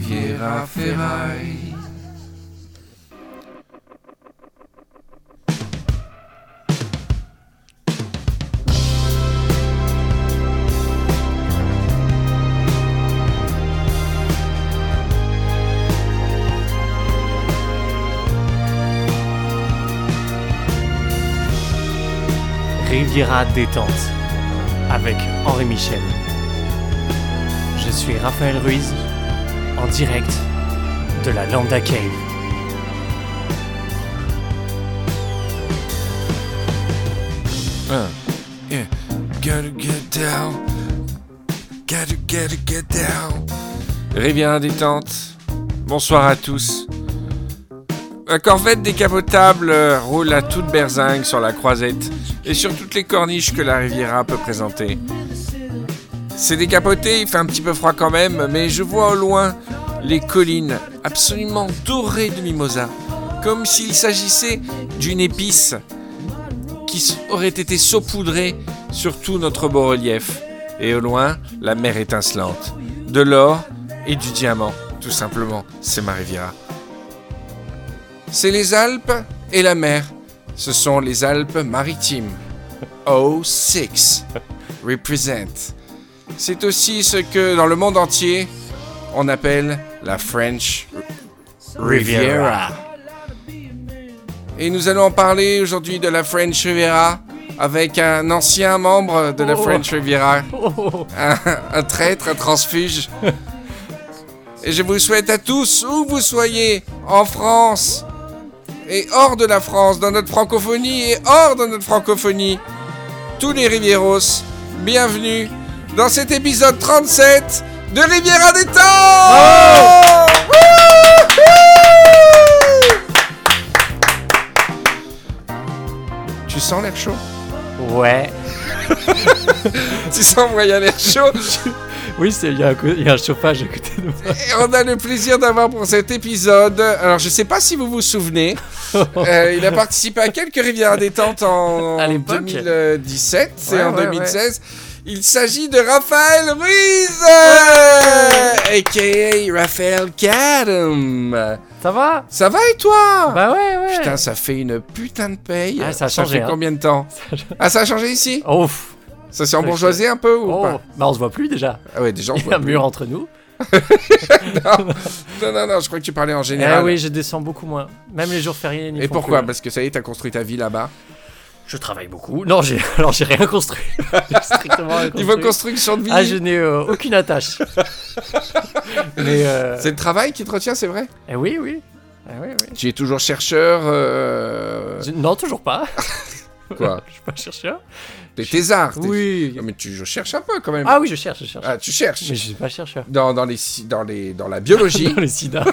Riviera Ferraille. Riviera détente avec Henri Michel. Je suis Raphaël Ruiz en direct de la Lambda Cave. Uh, yeah. Gotta get down. Gotta, gotta get down. Riviera détente. Bonsoir à tous. La corvette décapotable roule à toute berzingue sur la croisette et sur toutes les corniches que la Riviera peut présenter. C'est décapoté, il fait un petit peu froid quand même, mais je vois au loin les collines absolument dorées de mimosa, comme s'il s'agissait d'une épice qui aurait été saupoudrée sur tout notre beau relief. Et au loin, la mer étincelante. De l'or et du diamant, tout simplement. C'est ma Riviera. C'est les Alpes et la mer. Ce sont les Alpes maritimes. O6 represent. C'est aussi ce que dans le monde entier on appelle la French Riviera. Et nous allons en parler aujourd'hui de la French Riviera avec un ancien membre de la Oh. French Riviera, Oh, un, un traître, un transfuge. Et je vous souhaite à tous, où vous soyez, en France et hors de la France, dans notre francophonie et hors de notre francophonie, tous les Rivieros, bienvenue dans cet épisode 37 de Riviera des Temps Tu sens l'air chaud? Ouais. Tu sens moyen l'air chaud? Oui, c'est- il y, a un co- il y a un chauffage à côté de moi. Et on a le plaisir d'avoir pour cet épisode. Alors, je sais pas si vous vous souvenez, euh, il a participé à quelques Rivières détente en À l'époque. 2017 et en ouais, 2016. Il s'agit de Raphaël Ruiz, aka Raphaël Cadam. Ça va? Ça va et toi? Bah ouais, ouais. Putain, ça fait une putain de paye. Ah, ça a changé, fait hein. combien de temps? Ah, ça a changé ici? Oh, pff. Ça s'est embourgeoisé un peu ou oh. pas? Bah on se voit plus déjà. Ah ouais, déjà on Il y voit a un mur entre nous. Non, non, non, je crois que tu parlais en Eh général. oui, je descends beaucoup moins. Même les jours fériés. Et pourquoi? Parce que ça y est, t'as construit ta vie là-bas. Je travaille beaucoup. Non, j'ai alors j'ai rien construit. Strictement rien Niveau construit. construction de vie, Ah, je n'ai euh, aucune attache. Mais euh... c'est le travail qui te retient, c'est vrai eh oui, oui. Eh oui, oui. Tu es toujours chercheur. Euh... Je- Non, toujours pas. Quoi Je suis pas chercheur. T'es thésard. t'es- Oui. Non, mais tu je cherche un peu quand même. Ah oui, je cherche, je cherche. Ah, tu cherches. Mais je suis pas chercheur. Dans, dans, les, dans, les, dans la biologie, Dans les sida.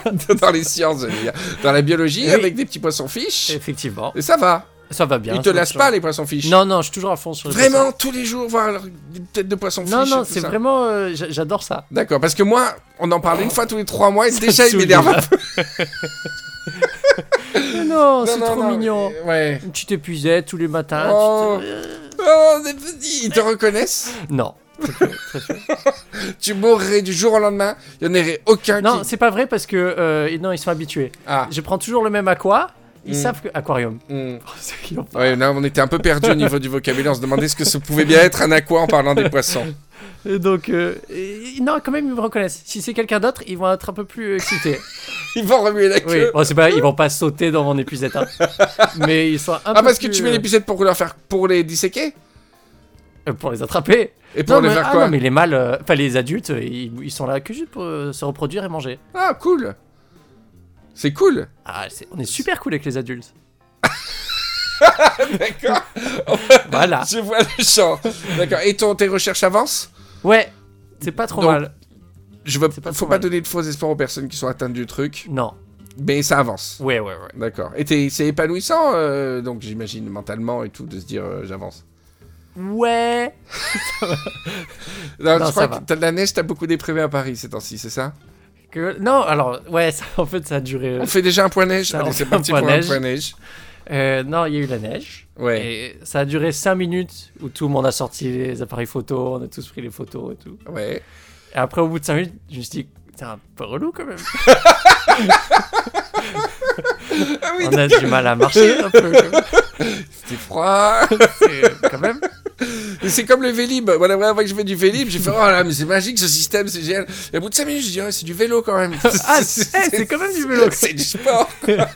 dans les sciences, je veux dire. Dans la biologie, Oui. avec des petits poissons fiches. Effectivement. Et ça va. Ça va bien. Ils te lassent pas, les poissons fiches. Non, non, je suis toujours à fond sur les Vraiment, tous les jours, voir des têtes de poissons poissons. Non, non, c'est vraiment. euh, j'a- J'adore ça. D'accord, parce que moi, on en parle une fois tous les trois mois et Ça déjà, il m'énerve un déjà. peu. Mais non, c'est Non, trop non, mignon. mais- Ouais. Une petite épuisette tous les matins. Oh. tu te- Oh, ils te reconnaissent? Non. Tu mourrais du jour au lendemain, il n'y en aurait aucun Non, qui... c'est pas vrai parce que euh, non, ils sont habitués. Ah, Je prends toujours le même aqua. Ils Mm. savent que aquarium. hmm. Ouais, là, on était un peu perdu au niveau du vocabulaire, on se demandait ce que ça pouvait bien être un aqua en parlant des poissons. Et Donc euh, et- non, quand même ils me reconnaissent. Si c'est quelqu'un d'autre, ils vont être un peu plus excités. Ils vont remuer la oui. queue. Bon, c'est pas, ils vont pas sauter dans mon épuisette. hein. Mais ils sont un Ah, peu parce que tu mets euh, les picettes pour leur faire... pour les disséquer? Euh, pour les attraper. Et pour Non les mais, faire ah, quoi? non, mais les mâles, euh, enfin les adultes, euh, ils, ils sont là que juste pour euh, se reproduire et manger. Ah, cool C'est cool Ah, c'est- on est super cool avec les adultes. D'accord Voilà. Je vois le champ. D'accord, et ton, tes recherches avancent? Ouais, c'est pas trop Donc- mal. Je veux, pas faut pas mal. donner de faux espoirs aux personnes qui sont atteintes du truc, Non. mais ça avance. Ouais, ouais, ouais. D'accord. Et t'es- c'est épanouissant, euh, donc j'imagine mentalement et tout, de se dire euh, j'avance. Ouais. Non, Non, je ça crois va. que t'as de la neige, t'as beaucoup déprimé à Paris ces temps-ci, c'est ça? Non, alors, ouais, ça, en fait, ça a duré. On fait déjà un point neige Ça, Allez, c'est parti pour un point neige. Euh, non, il y a eu la neige. Ouais. Et ça a duré 5 minutes où tout le monde a sorti les appareils photo, on a tous pris les photos et tout. Ouais. Et après, au bout de 5 minutes, je me suis dit, C'est un peu relou quand même. Ah On a du mal à marcher un peu. c'était froid. C'est- Quand même. C'est comme le Vélib. Moi, la première fois que je fais du Vélib, j'ai fait Oh là, mais c'est magique ce système, c'est génial. Et au bout de 5 minutes, je dis Ouais, c'est du vélo quand même. Ah, c'est quand même du vélo. C'est du sport. quoi.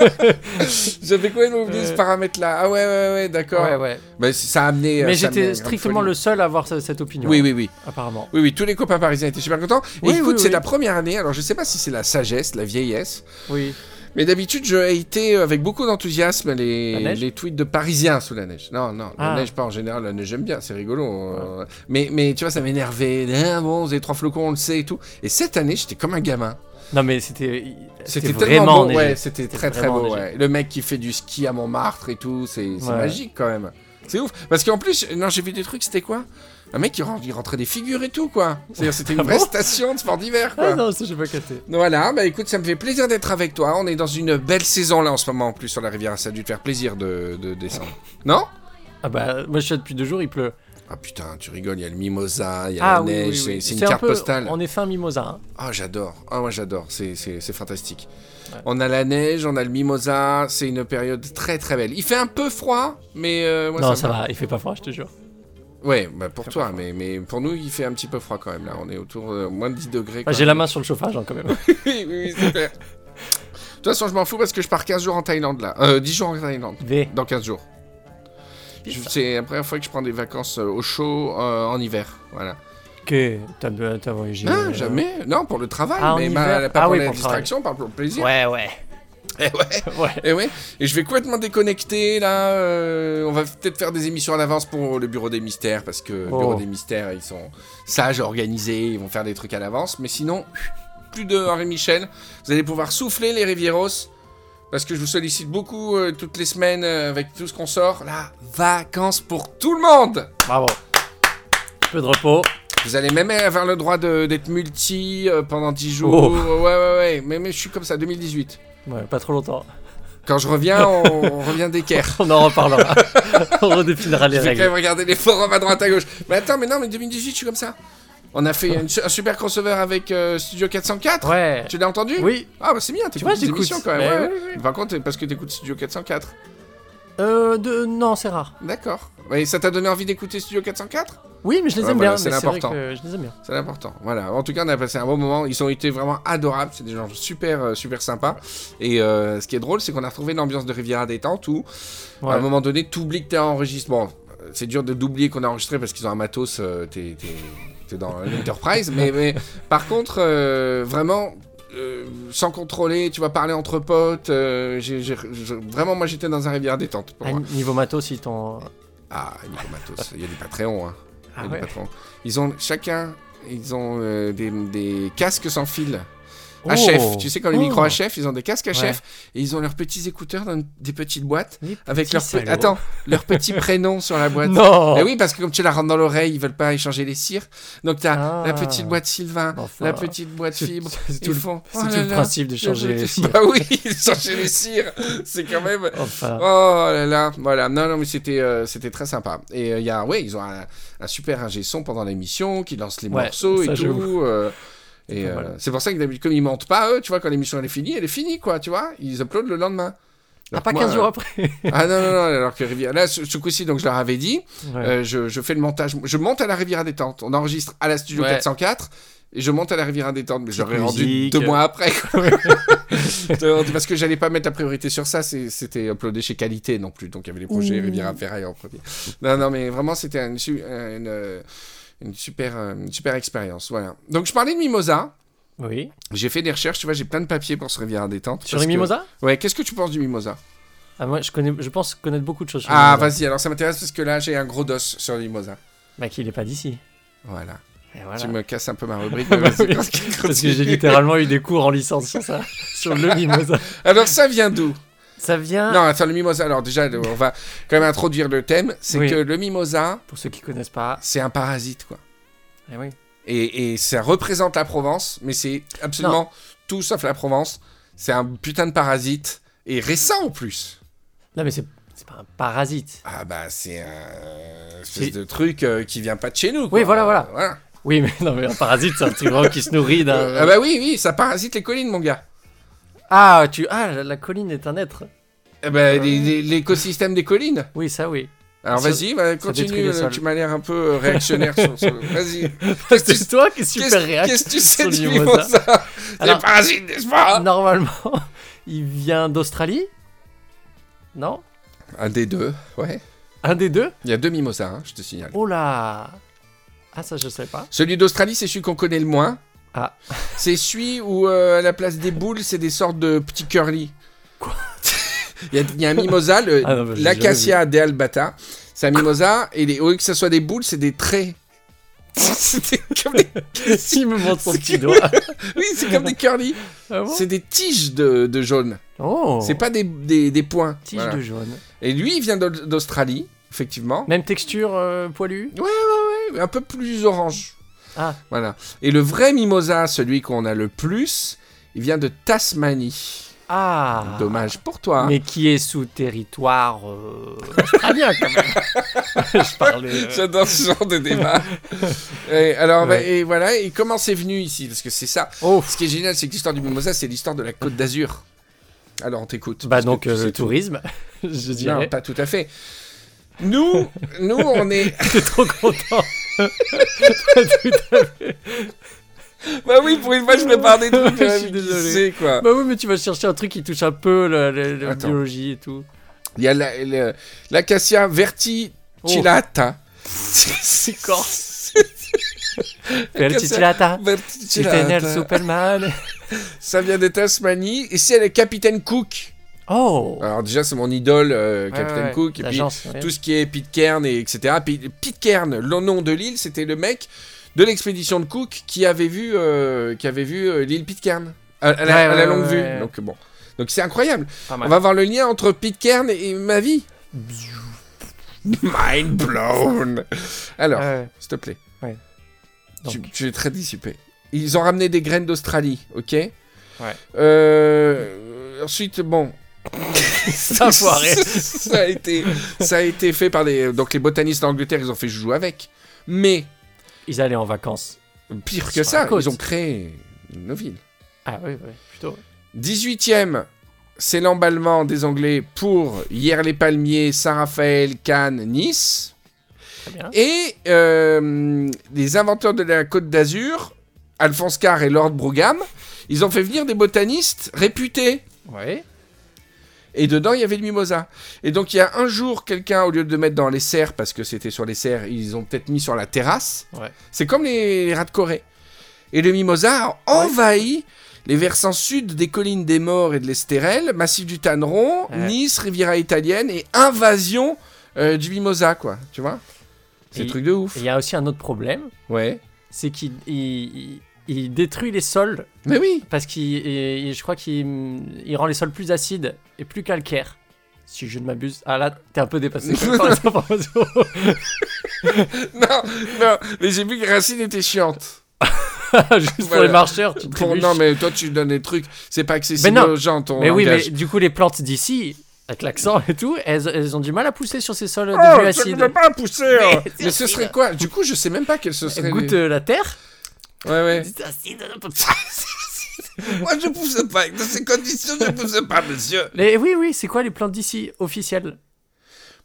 J'avais complètement oublié ce Euh. paramètre-là? Ah ouais, ouais, ouais, d'accord. Ouais, ouais. Mais ça a amené. euh, Mais j'étais strictement le seul à avoir ce- cette opinion. Oui, oui, oui. Apparemment. Oui, oui, tous les copains parisiens étaient super contents. Et Oui, écoute, c'est la première année. Alors, je sais pas si c'est la sagesse, la vieillesse. Oui. Mais d'habitude, je été avec beaucoup d'enthousiasme les, tweets de Parisiens sous la neige. Non, non, la Ah. neige pas en général, la neige j'aime bien, c'est rigolo. euh, Mais, mais tu vois, ça m'énervait. Ah, bon, vous avez trois flocons, on le sait et tout. Et cette année, j'étais comme un gamin. Non, mais c'était. C'était vraiment tellement beau, ouais, c'était très très beau. ouais. Le mec qui fait du ski à Montmartre et tout, c'est c'est Ouais. magique quand même. C'est ouf. Parce qu'en plus, non, j'ai vu des trucs, c'était quoi? Un mec qui ren- il rentrait des figures et tout, quoi. C'est-à-dire, c'était une Ah vraie bon station de sport d'hiver, quoi. Ah non, ça j'ai pas capté. Voilà, bah écoute, ça me fait plaisir d'être avec toi. On est dans une belle saison là en ce moment en plus sur la rivière. Ça a dû te faire plaisir de, de descendre. Non? Ah bah, moi je suis là depuis deux jours, il pleut. Ah putain, tu rigoles, il y a le mimosa, il y a Ah la oui, neige, oui, c'est- oui. c'est une un carte peu- postale. On est fin mimosa. hein. Ah j'adore, ah moi j'adore, c'est- fantastique. Ouais. On a la neige, on a le mimosa, c'est une période très très belle. Il fait un peu froid, mais euh, moi, non, ça va, il fait pas froid, je te jure. Ouais, bah pour toi, mais, mais pour nous il fait un petit peu froid quand même là. On est autour de moins de 10 degrés. Ah. J'ai la main sur le chauffage hein, quand même. oui, oui, oui, c'est clair. De toute façon, je m'en fous parce que je pars 15 jours en Thaïlande là. Euh, 10 jours en Thaïlande. V. Dans 15 jours. C'est la première fois que je prends des vacances euh, au chaud euh, en hiver. Voilà. Que t'as t'as voyagé. Ah, euh, jamais. Non, pour le travail, Ah, mais ma- pas Ah pour oui, la pour distraction, pas pour le plaisir. Ouais, ouais. Et ouais. Ouais. Et ouais. Et je vais complètement déconnecter là. euh, on va peut-être faire des émissions en avance pour le bureau des mystères parce que le Oh. bureau des mystères ils sont sages, organisés, ils vont faire des trucs à l'avance. Mais sinon, plus de Henri Michel. Vous allez pouvoir souffler les Rivieros. Parce que je vous sollicite beaucoup euh, toutes les semaines euh, avec tout ce qu'on sort. Là, vacances pour tout le monde Bravo. Peu de repos. Vous allez même avoir le droit d'être multi pendant 10 jours. Oh. Ouais, ouais, ouais. Mais, mais je suis comme ça, 2018. Ouais, pas trop longtemps. Quand je reviens, on, on revient d'équerre. On en reparlera. On redéfinira les Je vais quand règles. même regarder les forums à droite à gauche. Mais attends, mais non, mais 2018, je suis comme ça. On a fait une un super crossover avec euh, Studio 404. Ouais. Tu l'as entendu? Oui. Ah, bah c'est bien, t'écoutes des émissions quand même. Ouais, ouais. oui. Par contre, parce que t'écoutes Studio 404. Euh, de... non, c'est rare. D'accord. Ouais, ça t'a donné envie d'écouter Studio 404 Oui, mais je les Ouais, aime voilà, bien. c'est l'important. Je les aime bien. C'est important. Voilà. En tout cas, on a passé un bon moment. Ils ont été vraiment adorables. C'est des gens super, euh, super sympas. Et euh, ce qui est drôle, c'est qu'on a retrouvé l'ambiance de Riviera détente où, à un moment donné, t'oublies que t'es enregistré. Bon, euh, c'est dur de d'oublier qu'on a enregistré parce qu'ils ont un matos. euh, t'es, dans l'Enterprise. mais, mais par contre, euh, vraiment. Euh, sans contrôler, tu vas parler entre potes. euh, vraiment, moi, j'étais dans un rivière détente. Pour Ah, moi. niveau matos, ils t'ont. Ah, niveau matos, il y a des Patreons. Hein. Il y Ah des patrons. Ils ont chacun, ils ont euh, des, des casques sans fil. Oh. HF, tu sais comme les Oh. micros HF, ils ont des casques HF Ouais. et ils ont leurs petits écouteurs dans des petites boîtes Les avec pe- salauds. attends, leurs petits prénoms sur la boîte. Non. Eh oui, parce que comme tu la rentres dans l'oreille, ils veulent pas échanger les cires. Donc t'as Ah. la petite boîte Sylvain, Enfin. la petite boîte fibre. C'est tout, le, font, c'est oh tout là le là, principe de changer les cires. Bah oui, changer les cires, c'est quand même. Enfin. Oh là là, voilà. Non, non, mais c'était euh, c'était très sympa. Et euh, il y a, ouais, ils ont un, un super ingé son pendant l'émission qui lance les Ouais, morceaux et tout. euh, et Pas euh, c'est pour ça que d'habitude, comme ils mentent pas, eux, tu vois, quand l'émission elle est finie, elle est finie, quoi, tu vois. Ils uploadent le lendemain. Ah, Alors pas que moi, 15 jours euh, après. Ah non, non, non, alors que Rivière. Là, ce, ce coup-ci, donc je leur avais dit, Ouais. euh, je, je fais le montage. Je monte à la Rivière détente. On enregistre à la studio Ouais. 404. Et je monte à la Rivière détente, mais j'aurais rendu deux mois après. Parce que j'allais pas mettre la priorité sur ça, c'était uploadé chez Qualité non plus. Donc il y avait les projets. Riviera Ferraille en premier. Non, non, mais vraiment, c'était une, une super, euh, une super expérience. Voilà. Donc je parlais de Mimosa. Oui. J'ai fait des recherches, tu vois, j'ai plein de papiers pour ce Riviera détente. Sur les que- mimosas Ouais, qu'est-ce que tu penses du Mimosa? Ah, Moi, je, connais, je pense connaître beaucoup de choses sur Ah, vas-y, alors ça m'intéresse parce que là, j'ai un gros dos sur le Mimosa. Bah, qu'il est pas d'ici. Voilà. Tu me casses un peu ma rubrique. Bah oui. Parce que j'ai littéralement eu des cours en licence sur ça, sur le mimosa. Alors ça vient d'où? Ça vient, Non, attends, le mimosa. Alors déjà, on va quand même introduire le thème. C'est Oui. que le mimosa, pour ceux qui connaissent pas, c'est un parasite, quoi. eh oui. Et, et ça représente la Provence, mais c'est absolument tout sauf la Provence. C'est un putain de parasite. Et récent en plus. Non, mais c'est pas un parasite. Ah bah c'est un espèce de truc euh, qui vient pas de chez nous. Oui, quoi. voilà, voilà. Oui, mais non, mais un parasite, c'est un truc qui se nourrit d'un. Ah bah oui, oui, ça parasite les collines, mon gars. Ah, tu... ah, la- la colline est un être. Eh ben, les- les- l'écosystème des collines. Oui, ça, oui. Alors Ça- vas-y, bah, continue. les sols. Tu m'as l'air un peu euh, réactionnaire sur, sur- Vas-y. C'est toi qui es super Qu'est-ce réac. qu'est-ce que tu sais du le mimosa. mimosa C'est Alors- parasite, n'est-ce pas Normalement, il vient d'Australie Non Un des deux, ouais. Un des deux Il y a deux mimosas, hein, je te signale. Oh là Ah, ça, je sais pas. Celui d'Australie, c'est celui qu'on connaît le moins. Ah. C'est celui où, euh, à la place des boules, c'est des sortes de petits curly. Quoi? Il, y a, il y a un mimosa, le- Ah bah, l'acacia. C'est un mimosa, et les, au lieu que ce soit des boules, c'est des traits. c'est des- comme des- Il me montre son petit doigt. oui, c'est comme des curly. Ah bon? C'est des tiges de, de jaune. Oh C'est pas des, des, des points. Tige Voilà. de jaune. Et lui, il vient d'Au- d'Australie, effectivement. Même texture euh, poilue? Un peu plus orange. Ah. Voilà. Et le vrai mimosa, celui qu'on a le plus, il vient de Tasmanie. Ah Dommage pour toi. Mais qui est sous territoire euh, australien, quand même. je parlais... euh, J'adore ce genre de débat. et, alors, bah, et voilà. Et comment c'est venu ici? Parce que c'est ça. Oh Ce qui est génial, c'est que l'histoire du mimosa, c'est l'histoire de la Côte d'Azur. Alors, on t'écoute. Bah donc euh, le tout. tourisme, je Non, dirais. pas tout à fait. Nous, nous, on est. T'es trop content. Pas tout à fait. Bah oui, pour une fois, je prépare des trucs. Je suis désolé. sait, quoi. Bah oui, mais tu vas chercher un truc qui touche un peu la, la- biologie et tout. Il y a la- la- l'acacia verticillata. C'est corse. Verticillata. Verticillata. Superman. Ça vient de Tasmanie. Et c'est le Capitaine Cook. Oh Alors déjà, c'est mon idole, euh, ouais, ouais. Cook. Et puis, ouais. tout ce qui est Pitcairn, et etc. Puis, Pitcairn, le nom de l'île, c'était le mec de l'expédition de Cook qui avait vu, euh, qui avait vu euh, l'île Pitcairn à, à la, Ouais, à la ouais, longue vue. Donc bon, donc c'est incroyable. On va voir le lien entre Pitcairn et ma vie. Mind blown. Alors, s'il te plaît. Tu, es très dissipé. Ils ont ramené des graines d'Australie, ok? Ouais. Euh, ensuite, bon. Ça a foiré. ça, a été, ça a été fait par les. Donc les botanistes d'Angleterre, ils ont fait joujou avec. Mais, Ils allaient en vacances. pire Sur que ça, ils ont créé nos villes. Ah oui, oui, plutôt. 18e, c'est l'emballement des Anglais pour Hier-les-Palmiers, Saint-Raphaël, Cannes, Nice. Très bien. Et euh, les inventeurs de la Côte d'Azur, Alphonse Carr et Lord Brougham, ils ont fait venir des botanistes réputés. Ouais. Et dedans, il y avait le mimosa. Et donc, il y a un jour, quelqu'un, au lieu de mettre dans les serres, parce que c'était sur les serres, ils ont peut-être mis sur la terrasse. Ouais. C'est comme les, les rats de Corée. Et le mimosa a envahi les versants sud des collines des Morts et de l'Estérel, massif du Tanneron, Ouais. Nice, Riviera italienne, et invasion euh, du mimosa, quoi. Tu vois? C'est un truc de ouf. Il y a aussi un autre problème, Ouais. c'est qu'il il, détruit les sols Mais oui parce qu'il, je crois qu'il il rend les sols plus acides et plus calcaires. Si je ne m'abuse. Ah là, t'es un peu dépassé. Non, non, mais j'ai vu que Racine était chiante. Juste pour Voilà. les marcheurs, tu Pour- non, mais toi, tu donnes des trucs, c'est pas accessible Mais non. aux gens, ton Mais oui, mais du coup, les plantes d'ici, avec l'accent et tout, elles, elles ont du mal à pousser sur ces sols Oh, devenus ne acides. peut pas pousser hein. Mais ce serait quoi? Du coup, je sais même pas quel ce Elles serait. goûtent les- euh, la terre. Ouais, ouais. Moi, je pousse pas. Dans ces conditions, je pousse pas, monsieur. Les, oui, oui, c'est quoi les plantes d'ici officielles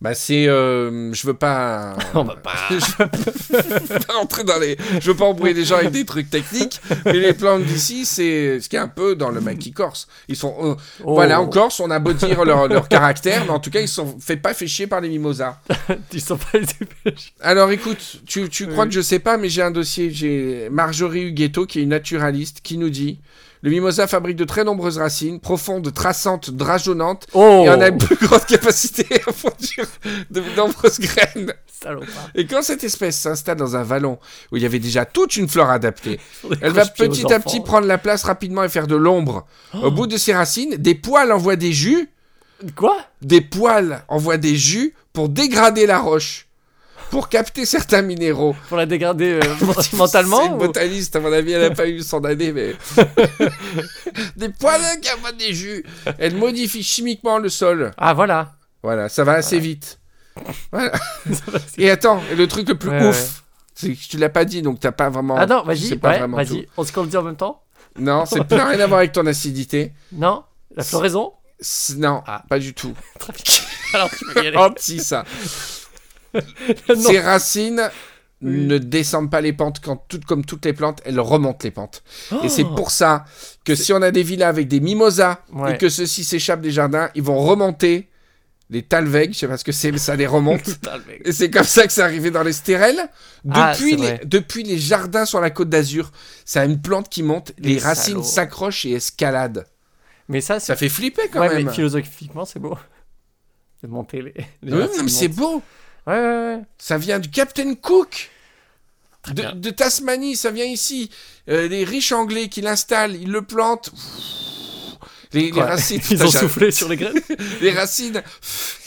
Bah, c'est. euh, je veux pas. On va pas. je veux pas rentrer dans les. Je veux pas embrouiller les gens avec des trucs techniques. Mais les plantes d'ici, c'est ce qui est un peu dans le maquis corse. Ils sont. euh, Oh. Voilà, en Corse, on a beau dire leur, leur caractère, mais en tout cas, ils sont fait pas fait chier par les mimosas. Ils sont pas les. Alors écoute, tu, tu crois Oui. que je sais pas, mais j'ai un dossier. J'ai Marjorie Huguetto, qui est une naturaliste, qui nous dit Le mimosa fabrique de très nombreuses racines, profondes, traçantes, drageonnantes, Oh et en a une plus grande capacité à produire de nombreuses graines. Salopard. Et quand cette espèce s'installe dans un vallon où il y avait déjà toute une flore adaptée, elle va petit à petit prendre la place rapidement et faire de l'ombre. Au bout de ses racines, des poils envoient des jus, Quoi? Des poils envoient des jus pour dégrader la roche, pour capter certains minéraux. Pour la dégrader euh, C'est mentalement une ou- botaniste, à mon avis, elle n'a pas eu son année, mais. des poils qui envoient des jus. Elle modifie chimiquement le sol. Ah, voilà. Voilà, ça va assez vite. Voilà. Et attends, et le truc le plus Ouais, ouf, C'est que tu l'as pas dit, donc t'as pas vraiment. Ah non, vas-y, ouais, tout. On se le dit en même temps Non, c'est plus rien à voir avec ton acidité. Non La floraison C'est- Non, Ah. pas du tout. Alors, tu peux y aller. Anti ça. Ces racines Oui. ne descendent pas les pentes quand toutes comme toutes les plantes, elles remontent les pentes. Et Oh c'est pour ça que si on a des villas avec des mimosas Ouais. et que ceux-ci s'échappent des jardins, ils vont remonter les talvegs, je sais pas ce que c'est, mais ça les remonte. Et c'est comme ça que c'est arrivé dans les stérelles. Ah, Depuis, les, vrai. depuis les jardins sur la côte d'Azur, ça a une plante qui monte, les, Les racines s'accrochent et escaladent. Mais ça. Ça fait flipper quand Ouais, même. mais philosophiquement, c'est beau. De monter les. les racines mais c'est beau. Ouais, ouais, ouais. Ça vient du Captain Cook. De, Tasmanie, ça vient ici. Euh, les riches anglais qui l'installent, ils le plantent. Les, racines, Ils ont soufflé sur les graines. les racines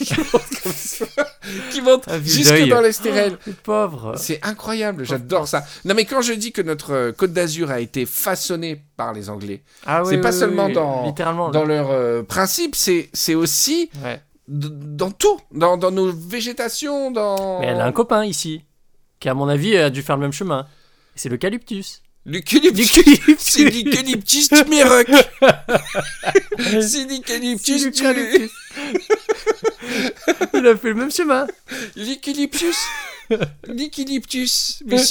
qui montent Ah, jusque dans les stérelles. Les pauvres. C'est incroyable, j'adore ça. Non mais quand je dis que notre euh, Côte d'Azur a été façonnée par les Anglais, Ah c'est oui, pas oui, seulement dans- dans leur euh, principe, c'est c'est aussi Ouais. Dans tout, dans, dans nos végétations, dans Mais elle a un copain ici. Qui, à mon avis, a dû faire le même chemin. C'est l'eucalyptus. l'eucalyptus. C'est l'eucalyptus du Méroc. C'est l'eucalyptus du... Il a fait le même chemin. L'eucalyptus L'eucalyptus Mais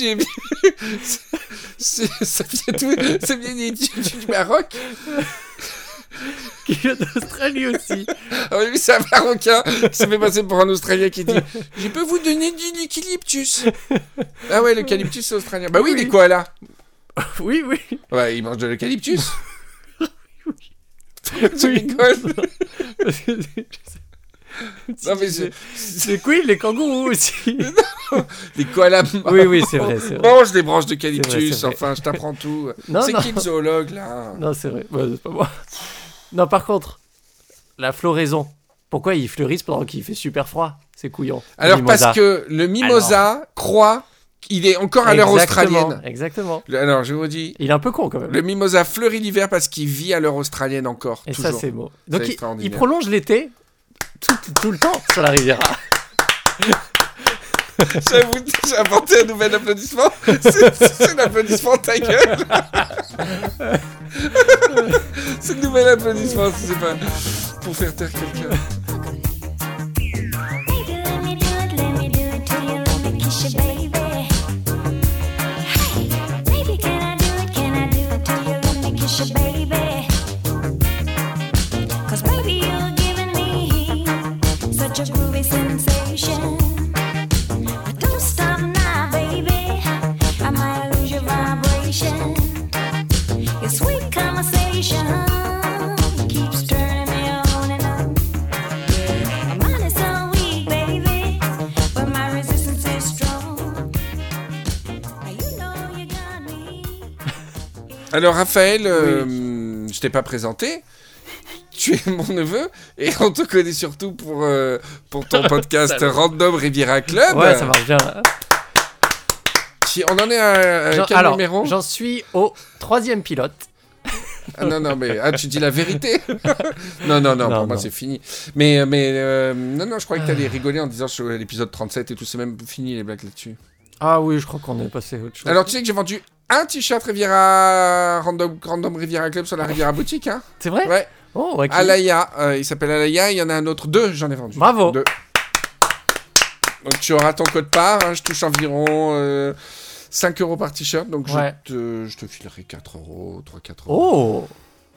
c'est... Ça vient d'où? Ça vient du, du- du Maroc? Qui vient d'Australie aussi. Ah oui, c'est un Marocain qui s'est fait passer pour un Australien qui dit « Je peux vous donner de l'eucalyptus ?» Ah ouais, l'eucalyptus c'est australien. Bah oui, Oui, les oui. koalas Oui, oui. Ouais, ils mangent de l'eucalyptus. Oui. tu rigoles Non mais c'est. cool, les kangourous aussi? les koalas Oui, oui, c'est vrai, vrai. mangent des branches d'eucalyptus. Enfin, je t'apprends tout. Non, C'est non. qui le zoologue là? Non, c'est vrai. Ouais, c'est pas moi. Non, par contre, la floraison. Pourquoi ils fleurissent pendant qu'il fait super froid C'est couillon. Alors Mimosa. parce que le mimosa croit qu'il est encore à l'heure australienne. Exactement. Alors je vous dis, Il est un peu con quand même. le mimosa fleurit l'hiver parce qu'il vit à l'heure australienne encore. Et toujours. ça, c'est beau. Donc, il, il prolonge l'été tout, tout le temps sur la Riviera. J'avoue, j'ai inventé un nouvel applaudissement. C'est l'applaudissement ta gueule. c'est le nouvel applaudissement, c'est pas pour faire taire quelqu'un. Baby, Alors Raphaël, euh, je t'ai pas présenté. Tu es mon neveu et on te connaît surtout pour, euh, pour ton podcast. Random Riviera Club. Ouais, ça marche bien. Qui- On en est à, à quel alors, numéro j'en suis au troisième pilote. Ah, Non, non, mais ah, tu dis la vérité Non, non, non, Non, pour moi c'est fini. Mais, mais euh, non, non, je croyais que t'allais rigoler en disant sur l'épisode 37 et tout, c'est même fini les blagues là-dessus. Ah oui, je crois qu'on est passé à autre chose. Alors tu sais que j'ai vendu un t-shirt Riviera Random, Random Riviera Club sur la Riviera Boutique, hein c'est vrai Ouais, Oh, ok. Alaya, euh, il s'appelle Alaya, il y en a un autre, deux, j'en ai vendu. Bravo. Deux. Donc tu auras ton code part, hein, je touche environ euh, 5 euros par t-shirt, donc Ouais. je, te, je te filerai 4 euros, 3-4 euros. Oh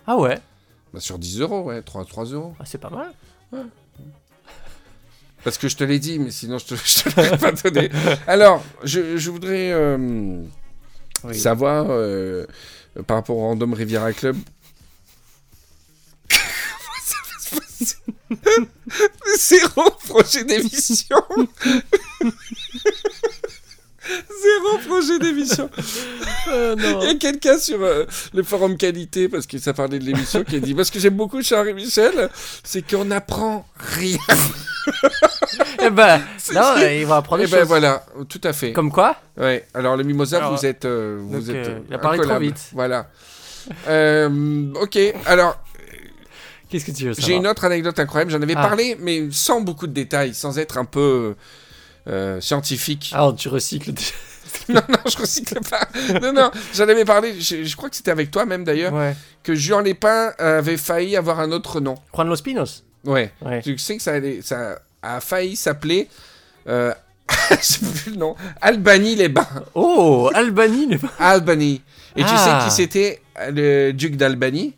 Ah ouais Bah, sur 10 euros, ouais, 3, 3 euros. Ah, C'est pas mal. Parce que je te l'ai dit, mais sinon je te, je te l'aurais pas donné. Alors, je, je voudrais euh, Oui. savoir, euh, par rapport au Random Riviera Club, Zéro projet d'émission Zéro projet d'émission Euh. Il y a quelqu'un sur euh, le forum qualité, parce que ça parlait de l'émission, qui a dit Parce que j'aime beaucoup Charles Michel, c'est qu'on n'apprend rien. Eh ben, non, il va apprendre Et des ben choses. voilà, tout à fait. Comme quoi Ouais, alors le mimosa, Alors, vous êtes. euh, vous donc, êtes euh, il a parlé trop incollable. vite. Voilà. Euh, ok, alors Qu'est-ce que tu veux j'ai savoir une autre anecdote incroyable. J'en avais Ah. parlé, mais sans beaucoup de détails, sans être un peu euh, scientifique. Alors, tu recycles déjà. non, non, je recycle pas. Non, non, j'en avais parlé, je, je crois que c'était avec toi même d'ailleurs, Ouais. que Juan Lépin avait failli avoir un autre nom. Juan Los Pinos. Ouais. Ouais. Tu sais que ça, allait- ça a failli s'appeler. Euh, je sais plus le nom. Albany les Bains. Oh, Albanie. les- Albany. Et tu sais Ah. qui c'était le duc d'Albany?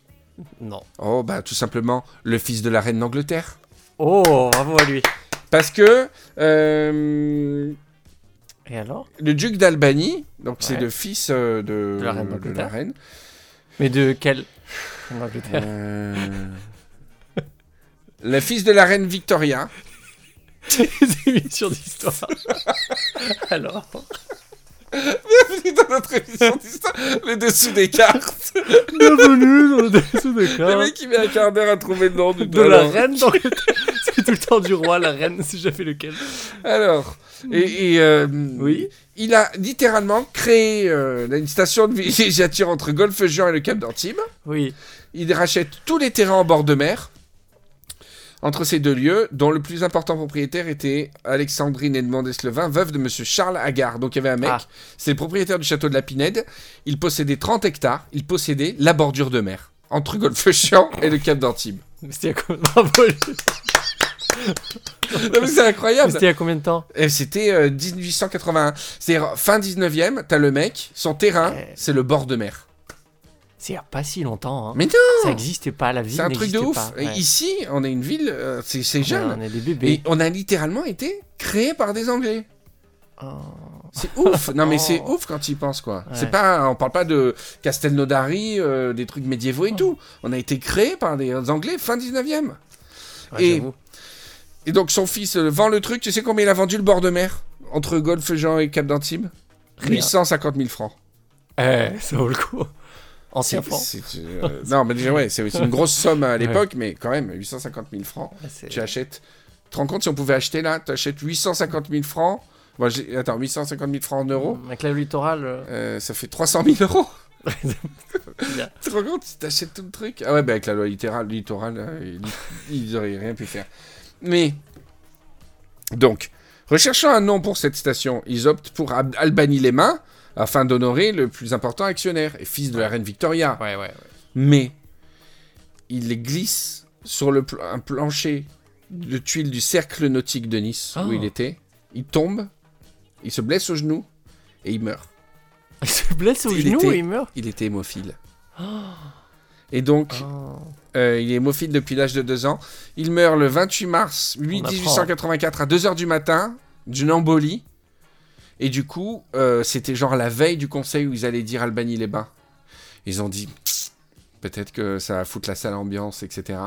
Non. Oh, bah tout simplement le fils de la reine d'Angleterre. Oh, bravo à lui. Parce que euh, Et alors? le duc d'Albany, donc c'est le fils euh, de, De la reine de la reine. Mais de quel. Euh, le fils de la reine Victoria. Des émissions d'histoire. alors? Bienvenue dans notre émission d'histoire, le dessous des cartes. Bienvenue dans le dessous de Le cartes. mec, il met un quart d'heure à trouver le nom du De la reine d'Angleterre. C'est tout le temps du roi, la reine, si j'ai fait lequel. Alors, et, et, euh, Oui. il a littéralement créé euh, une station de villégiature entre Golfe-Juan et le Cap d'Antibes. Oui. Il rachète tous les terrains en bord de mer entre ces deux lieux, dont le plus important propriétaire était Alexandrine Edmond d'Eslevin, veuve de Monsieur Charles Agar. Donc il y avait un mec, Ah. c'est le propriétaire du château de la Pinède. Il possédait 30 hectares, il possédait la bordure de mer entre Golfe-Juan et le Cap d'Antibes. Mais C'était c'est incroyable. C'était il y a combien de temps? C'était euh, 1881. C'est-à-dire fin 19e, t'as le mec, son terrain, Ouais. c'est le bord de mer. C'est il y a pas si longtemps. Hein. Mais non, Ça n'existait pas, la ville c'est un truc de ouf. pas. Et Ouais. Ici, on est une ville, euh, c'est c'est Ouais, jeune. On est des bébés. Et on a littéralement été créé par des Anglais. Oh. C'est ouf. Non mais Oh. c'est ouf quand tu y penses quoi. Ouais. C'est pas, on parle pas de Castelnaudary, euh, des trucs médiévaux et Oh. tout. On a été créé par des Anglais fin 19e. Ouais, Et- j'avoue. Et donc son fils euh, vend le truc. Tu sais combien il a vendu le bord de mer entre Golfe-Jean et Cap d'Antibes? Rien. 850 000 francs. Eh, ça vaut le coup. Ancien franc. euh, non, mais déjà, ouais, c'est une grosse somme à l'époque, mais quand même, 850 000 francs. Ouais, c'est- Tu achètes. Tu te rends compte si on pouvait acheter là Tu achètes 850 000 francs. Bon, attends, 850 000 francs en euros, Avec la littoral. euh, euh, ça fait 300 000 euros. Tu te rends compte si t'achètes tout le truc Ah ouais, bah avec la loi littérale, littorale, euh, ils, ils auraient rien pu faire. Mais. Donc, recherchant un nom pour cette station, ils optent pour Ab- Albany-les-Mains afin d'honorer le plus important actionnaire et fils de la reine Victoria. Ouais, ouais, ouais. mais il les glisse sur le pl- un plancher de tuiles du cercle nautique de Nice où il était. Il tombe, il se blesse au genou et il meurt. Il se blesse au Il genou était- et il meurt? Il était hémophile. Et donc, Oh. euh, il est hémophile depuis l'âge de 2 ans. Il meurt le 28 mars On apprend. 1884 à 2h du matin d'une embolie. Et du coup, euh, c'était genre la veille du conseil où ils allaient dire Albany-les-Bains. Ils ont dit, peut-être que ça va foutre la sale ambiance, etc.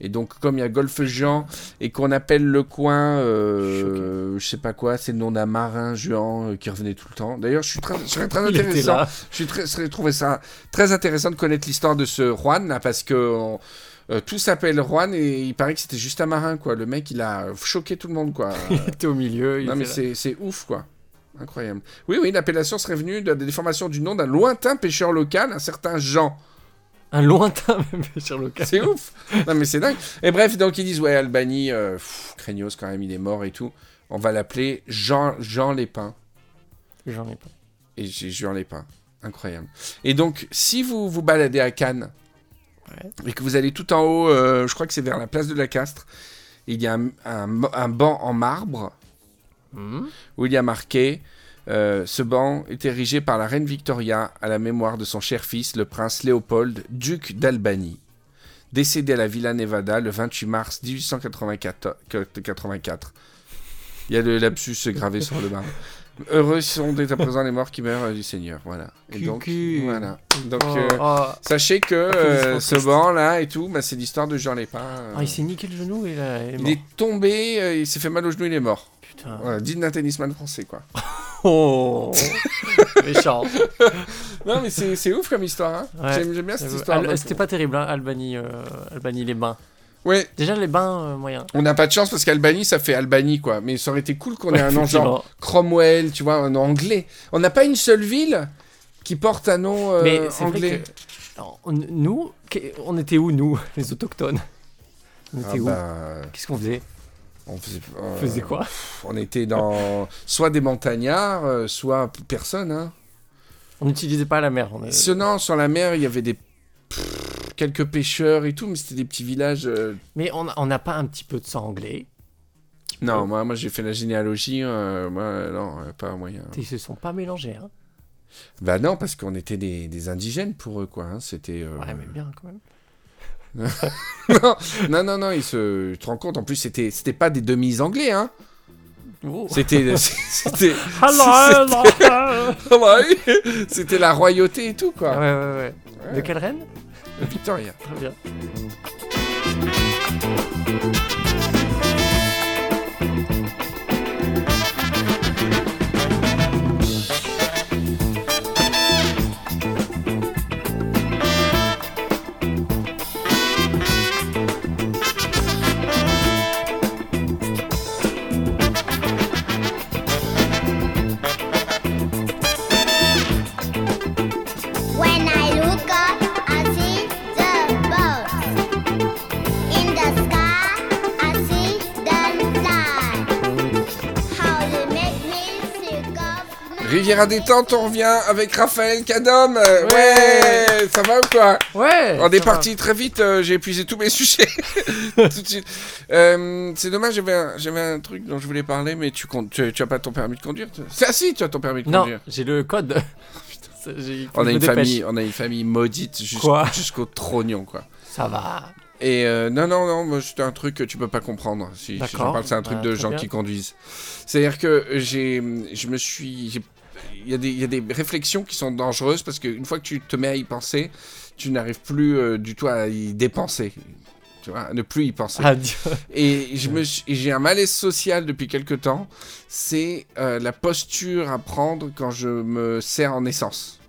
Et donc, comme il y a Golfe-Jean et qu'on appelle le coin, euh, je sais pas quoi, c'est le nom d'un marin Jean euh, qui revenait tout le temps. D'ailleurs, je suis très, je serais très intéressant. Je suis très, serais trouvé ça très intéressant de connaître l'histoire de ce Juan là, parce que on- euh, tout s'appelle Juan et il paraît que c'était juste un marin quoi. Le mec, il a choqué tout le monde quoi. Il était au milieu. il non mais c'est ouf quoi. Incroyable. Oui, oui, l'appellation serait venue de la déformation du nom d'un lointain pêcheur local, un certain Jean. Un lointain le cas. C'est ouf. Non mais c'est dingue. Et bref, donc ils disent ouais Albanie, euh, pff, craignos quand même, il est mort et tout. On va l'appeler Jean Jean Lépin. Ai pas. Et j'ai Jean Lépin. Incroyable. Et donc, si vous vous baladez à Cannes Ouais. et que vous allez tout en haut, euh, je crois que c'est vers la place de la Castre, il y a un, un- un banc en marbre Hmm. où il y a marqué euh, Ce banc est érigé par la reine Victoria à la mémoire de son cher fils, le prince Léopold, duc d'Albanie, décédé à la Villa Nevada le 28 mars 1884. 84. Il y a le lapsus gravé sur le marbre. Heureux sont dès à présent les morts qui meurent euh, du Seigneur. Voilà. Et donc, voilà. Donc, Oh, euh, oh. sachez que euh, trop ce banc-là et tout, bah, c'est l'histoire de Jean Lépin. euh, Ah, il s'est niqué le genou et là, il est il mort. est tombé, euh, il s'est fait mal au genou, il est mort. Putain. Voilà, digne d'un tennisman français, quoi. Oh Méchant. Non, mais c'est c'est ouf comme histoire, hein. Ouais. J'aime bien cette histoire. C'était pas terrible, hein, Albanie, euh, Albanie les bains. Ouais, Déjà les bains euh, moyens. on n'a pas de chance parce qu'Albanie, ça fait Albanie, quoi. Mais ça aurait été cool qu'on ait un nom genre. Cromwell, tu vois, un nom anglais. On n'a pas une seule ville qui porte un nom euh, Mais c'est anglais. vrai que alors, on- nous, on était où nous, les autochtones? On Ah était où? bah, Qu'est-ce qu'on faisait? On faisait, quoi On était dans soit des montagnards, euh, soit personne. Hein. On n'utilisait pas la mer. On Sinon, sur la mer, il y avait des pff, quelques pêcheurs et tout, mais c'était des petits villages. euh, Mais on n'a pas un petit peu de sang anglais. Non, moi, moi j'ai fait la généalogie. euh, moi, non, euh, pas moyen. Ils se sont pas mélangés. Hein. Bah non, parce qu'on était des, des indigènes pour eux, quoi. hein. C'était. euh, Ouais, mais bien quand même. Non, non, non, non, ils se. Tu te rends compte, en plus, c'était, c'était pas des demi-anglais, hein. Oh. C'était. C'était. C'était la royauté et tout, quoi. ouais, ouais, ouais. De quelle reine? Victoria. Très bien. Of Riviera détente, on revient avec Raphaël Cadom. Euh, Ouais, Ouais. ça va ou quoi Ouais On est va. parti très vite, euh, j'ai épuisé tous mes sujets tout de suite. Euh, c'est dommage, j'avais un, j'avais un truc dont je voulais parler, mais tu, comptes, tu, tu as pas ton permis de conduire Ah si, tu as ton permis de Non, conduire. j'ai le code. On a, une famille, on a une famille maudite jusqu'au trognon, quoi. Ça va. Et euh, non, non, non, c'était un truc que tu peux pas comprendre. Si, j'en parle, c'est un truc Bah, de gens bien. qui conduisent. C'est-à-dire que j'ai, je me suis, j'ai- il y, a des- il y a des réflexions qui sont dangereuses parce qu'une fois que tu te mets à y penser, tu n'arrives plus euh, du tout à y dépenser. Tu vois, à ne plus y penser. Ah, Dieu. Et j'ai un malaise social depuis quelque temps. C'est euh, la posture à prendre quand je me sers en essence.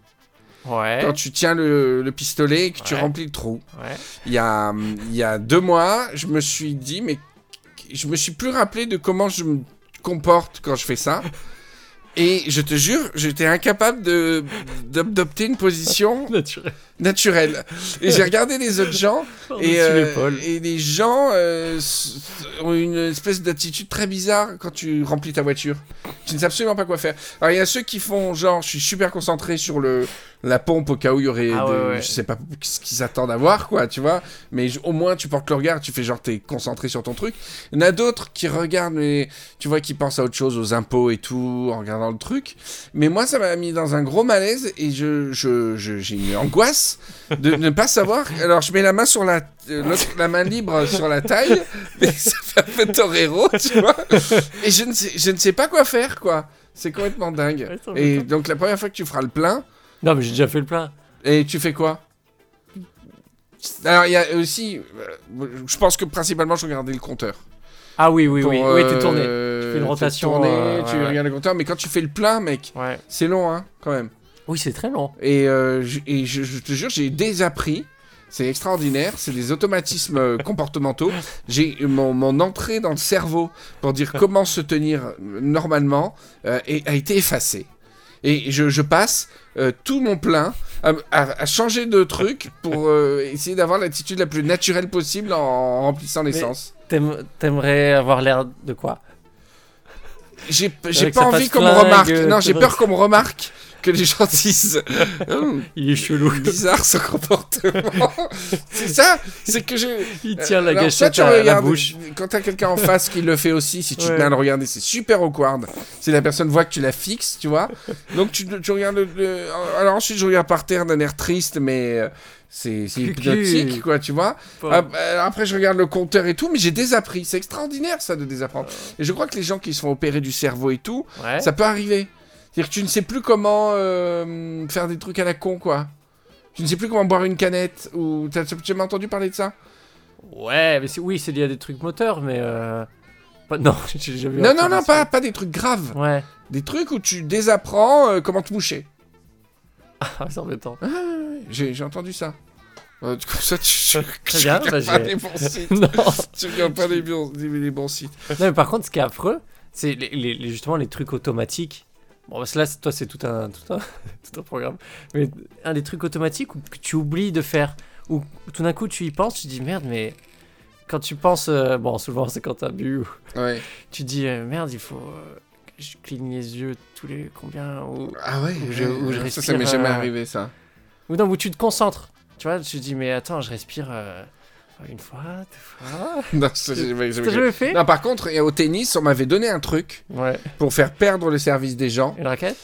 Ouais. Quand tu tiens le, le pistolet et que tu remplis le trou. Ouais. Il y a, il y a deux mois, je me suis dit, mais je me suis plus rappelé de comment je me comporte quand je fais ça. Et je te jure, j'étais incapable de d'adopter une position Naturel. naturelle. Et j'ai regardé les autres gens et, euh, et les gens euh, ont une espèce d'attitude très bizarre quand tu remplis ta voiture. Tu ne sais absolument pas quoi faire. Alors il y a ceux qui font genre, je suis super concentré sur le la pompe au cas où il y aurait, Ah de- ouais, ouais. je sais pas ce qu'ils s'attendent à voir quoi, tu vois. Mais au moins tu portes le regard, tu fais genre t'es concentré sur ton truc. Il y en a d'autres qui regardent, mais tu vois, qui pensent à autre chose, aux impôts et tout, en regardant le truc. Mais moi ça m'a mis dans un gros malaise et je je- je- j'ai une angoisse de ne pas savoir. Alors je mets la main sur la euh, la main libre sur la taille, mais ça fait un peu torero, tu vois. Et je ne sais je ne sais pas quoi faire quoi. C'est complètement dingue. Et donc la première fois que tu feras le plein, Non, mais j'ai déjà fait le plein. et tu fais quoi? Alors il y a aussi, euh, je pense que principalement je regardais le compteur. Ah oui, oui, Pour, oui. Oui, t'es tourné. euh, Tu fais une rotation, tourné, euh, tu ouais, regardes le compteur, mais quand tu fais le plein, mec, Ouais. c'est long, hein, quand même. Oui, c'est très long. Et, euh, je, et je, je te jure, j'ai désappris. C'est extraordinaire, c'est des automatismes comportementaux. J'ai mon, mon entrée dans le cerveau pour dire comment se tenir normalement euh, et, a été effacée. Et je, je passe euh, tout mon plein à, à- à changer de truc pour euh, essayer d'avoir l'attitude la plus naturelle possible en, remplissant l'essence. T'aimerais avoir l'air de quoi? J'ai pas envie face qu'on me remarque. euh, Non, j'ai peur qu'on me remarque. Que les gens disent Hum, Il est chelou. bizarre son comportement. c'est ça, c'est que je. Il tient la Alors, gâchette toi, à la bouche. Quand t'as quelqu'un en face qui le fait aussi, si tu te Ouais. mets à le regarder, c'est super awkward. Si la personne voit que tu la fixes, tu vois. Donc tu, tu regardes. le- le- Alors ensuite, je regarde par terre d'un air triste, mais euh, c'est hypnotique, quoi, tu vois. Bah, Après, je regarde le compteur et tout, mais j'ai désappris. C'est extraordinaire, ça, de désapprendre. Et je crois que les gens qui se font opérer du cerveau et tout, Ouais. ça peut arriver. C'est-à-dire que tu ne sais plus comment euh, faire des trucs à la con, quoi. Tu ne sais plus comment boire une canette. Ou t'as jamais entendu parler de ça? Ouais, mais oui, c'est lié à des trucs moteurs, mais. Euh... pas- Non, j'ai jamais Non, non, non, pas, pas des trucs graves. Ouais. Des trucs où tu désapprends euh, comment te moucher. Ah, c'est embêtant. J'ai j'ai entendu ça. Euh, ça, tu, bien, tu bah, regardes pas les bons sites. non. tu regardes pas les bons, les, les bons sites. non, mais par contre, ce qui est affreux, c'est les, les- les- justement les trucs automatiques. Bon, parce que là, toi, c'est tout un, tout, un, tout un programme. Mais un des trucs automatiques où- que tu oublies de faire, ou tout d'un coup, tu y penses, tu dis merde, mais quand tu penses, euh, bon, souvent c'est quand t'as bu, ou Ouais. tu dis euh, merde, il faut euh, que je cligne les yeux tous les combien ou, Ah ouais Où je- où je Ça, ça m'est respire, jamais arrivé, ça. ou non, où tu te concentres. Tu vois, tu te dis mais attends, je respire euh, une fois, deux fois. Non, ça, j'ai jamais- T'as jamais- jamais fait Non, par contre, et au tennis, on m'avait donné un truc Ouais. pour faire perdre le service des gens. Une raquette?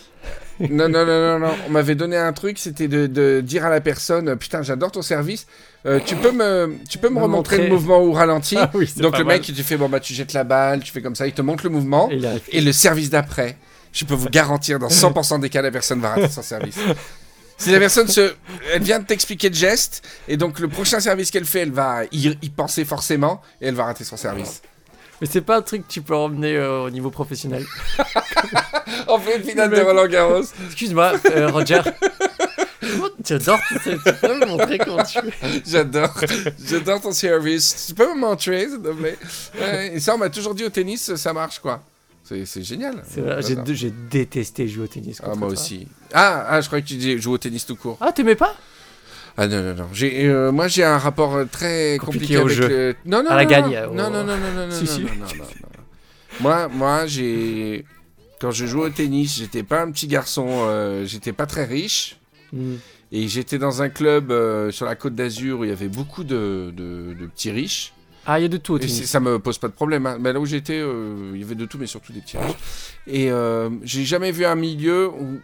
Non, non, non, non, non. On m'avait donné un truc, c'était de, de dire à la personne Putain, j'adore ton service. Euh, tu peux me, tu peux me Me remontrer montrer. le mouvement au ralenti Ah oui, c'est Donc pas le mal. mec, tu fais Bon, bah, tu jettes la balle, tu fais comme ça, il te montre le mouvement. Et il arrive. Et le service d'après, je peux vous garantir, dans 100% des cas, la personne va rater son service. Si la personne se, elle vient de t'expliquer le geste, et donc le prochain service qu'elle fait, elle va y, y penser forcément, et elle va rater son service. Mais c'est pas un truc que tu peux emmener euh, au niveau professionnel. On fait une finale de Roland Garros. Excuse-moi, euh, Roger. Comment tu peux me montrer comment tu J'adore, j'adore ton service. Tu peux me montrer, s'il te plaît? Et ça, on m'a toujours dit au tennis, ça marche, quoi. C'est génial. J'ai, détesté jouer au tennis. Ah, moi toi. aussi. Ah, ah, je croyais que tu disais jouer au tennis tout court. Ah, t'aimais pas Ah non, non, non. J'ai, euh, moi, j'ai un rapport euh, très Compliqué compliqué, au avec jeu. le... Non, non, À la non, gagne, Non, euh, non, non, non, non, non, Si, non, si. non, non, non, non. Moi, moi, j'ai... Quand je jouais au tennis, j'étais pas un petit garçon, euh, j'étais pas très riche. Hmm. Et j'étais dans un club euh, sur la côte d'Azur où il y avait beaucoup de, de- de petits riches. Ah, il y a de tout au Et tennis. ça me pose pas de problème. hein. Mais là où j'étais, euh, il y avait de tout, mais surtout des petits riches. Et euh, j'ai jamais vu un milieu où-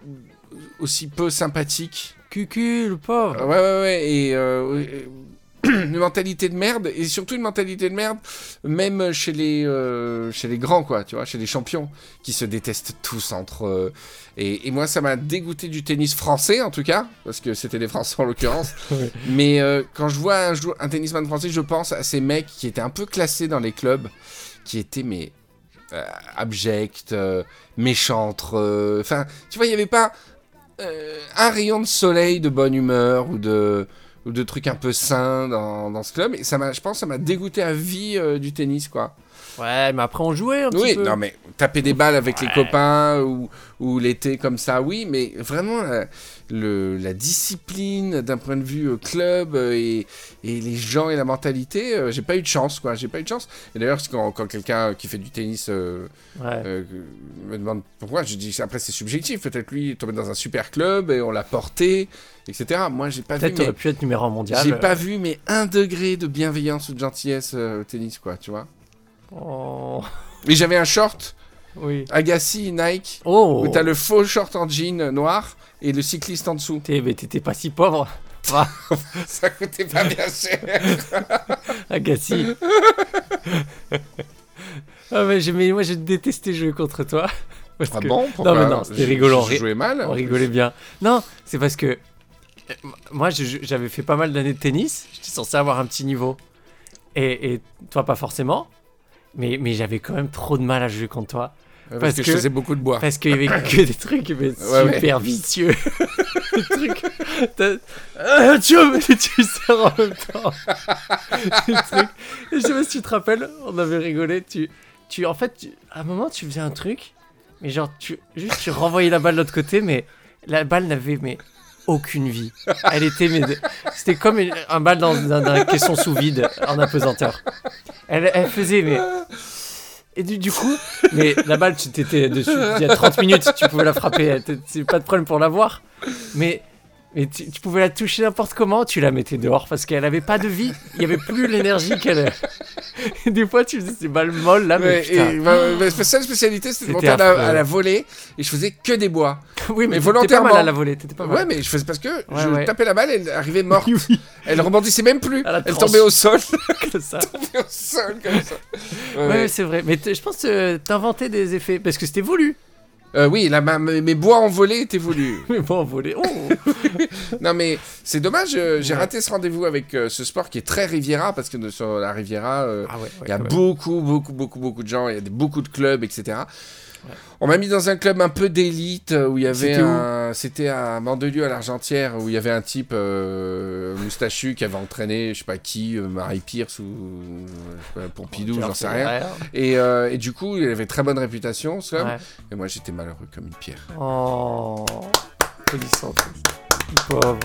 aussi peu sympathique. Cucu, le pauvre. Ouais, ouais, ouais. Et euh, une mentalité de merde. Et surtout une mentalité de merde, même chez les, euh, chez les grands, quoi, tu vois, chez les champions, qui se détestent tous entre eux. Et, et moi, ça m'a dégoûté du tennis français, en tout cas, parce que c'était des Français en l'occurrence. Ouais. Mais euh, quand je vois un, un tennisman français, je pense à ces mecs qui étaient un peu classés dans les clubs, qui étaient, mais. euh, abjects, eux. Enfin, tu vois, il n'y avait pas un rayon de soleil de bonne humeur ou de, ou de trucs un peu sains dans, dans ce club. Et ça m'a, je pense que ça m'a dégoûté à vie euh, du tennis, quoi. Ouais, mais après on jouait un Oui, petit peu. non, mais taper des balles avec les copains ou, ou l'été comme ça, oui, mais vraiment la, le- la discipline d'un point de vue euh, club euh, et, et les gens et la mentalité, euh, j'ai pas eu de chance, quoi. J'ai pas eu de chance. Et d'ailleurs, quand, quand quelqu'un qui fait du tennis euh, Ouais. euh, me demande pourquoi, je dis après c'est subjectif. Peut-être lui est tombé dans un super club et on l'a porté, etc. Moi, j'ai pas vu. Peut-être mais- pu être numéro un mondial. J'ai pas vu, mais un degré de bienveillance ou de gentillesse euh, au tennis, quoi, tu vois. Oh, Et j'avais un short oui. Agassi Nike Oh, où t'as le faux short en jean noir et le cycliste en dessous. T'es- mais t'étais pas si pauvre. Ça coûtait pas bien cher. Agassi. ah, mais j'ai, mais moi j'ai détesté jouer contre toi. Parce Ah que- bon? Pourquoi Non, mais non, c'était Je- rigolo. Je jouais mal. On rigolait bien. Non, c'est parce que euh, moi je- je- j'avais fait pas mal d'années de tennis. J'étais censé avoir un petit niveau. Et, et toi, pas forcément. Mais, mais j'avais quand même trop de mal à jouer contre toi. Parce, parce que, que- je faisais beaucoup de bois. Parce qu'il y avait que des trucs mais Ouais, super vicieux. des trucs. Ah, tu tu sers en même temps. des trucs. Je sais pas si tu te rappelles, on avait rigolé. Tu, tu, en fait, tu- à un moment, tu faisais un truc, mais genre, tu, juste tu renvoyais la balle de l'autre côté, mais la balle n'avait mais aucune vie. Elle était, c'était comme un balle dans, dans, un caisson sous vide en apesanteur. Elle, elle faisait, mais. Et du, coup, mais la balle, tu t'étais dessus il y a 30 minutes, tu pouvais la frapper, c'est pas de problème pour l'avoir. Mais, mais tu, tu pouvais la toucher n'importe comment, tu la mettais dehors parce qu'elle avait pas de vie, il y avait plus l'énergie qu'elle. Des fois, tu faisais ces balles molles là, mais Ouais, putain. et ma, ma seule spécialité, c'était de monter à la, à la volée et je faisais que des bois. oui, mais, mais t'étais pas volontairement. mal à la volée, t'étais pas mal. Ouais, mais je faisais parce que Ouais, je ouais. tapais la balle, elle arrivait morte. Oui, Elle rebondissait même plus. Elle tombait au sol. comme ça. tombait au sol comme ça. Ouais, c'est vrai. Mais je pense que t'inventais des effets parce que c'était voulu. Euh, oui, là, ma- mes mes bois en volée étaient voulus. Mais bon, volé. Oh non, mais c'est dommage, euh, j'ai Ouais. raté ce rendez-vous avec euh, ce sport qui est très Riviera parce que de- sur la Riviera, Ah ouais, il y a beaucoup, beaucoup, beaucoup, beaucoup de gens, il y a des, beaucoup de clubs, etc. On m'a mis dans un club un peu d'élite euh, où il y avait un. C'était à Mandelieu à l'Argentière où il y avait un type euh, moustachu qui avait entraîné, je sais pas qui, euh, Marie Pierce ou euh, Pompidou, j'en sais rien. Et, euh, et du coup, il avait très bonne réputation, ce club. Ouais. Et moi, j'étais malheureux comme une pierre. Oh, polissante. Pauvre.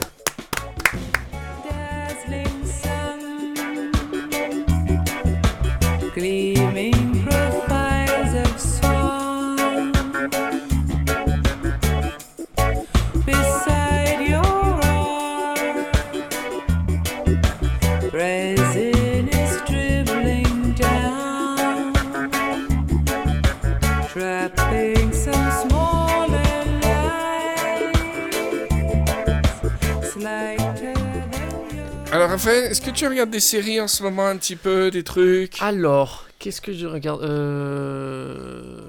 Est-ce que tu regardes des séries en ce moment un petit peu, des trucs? Alors, qu'est-ce que je regarde Euh...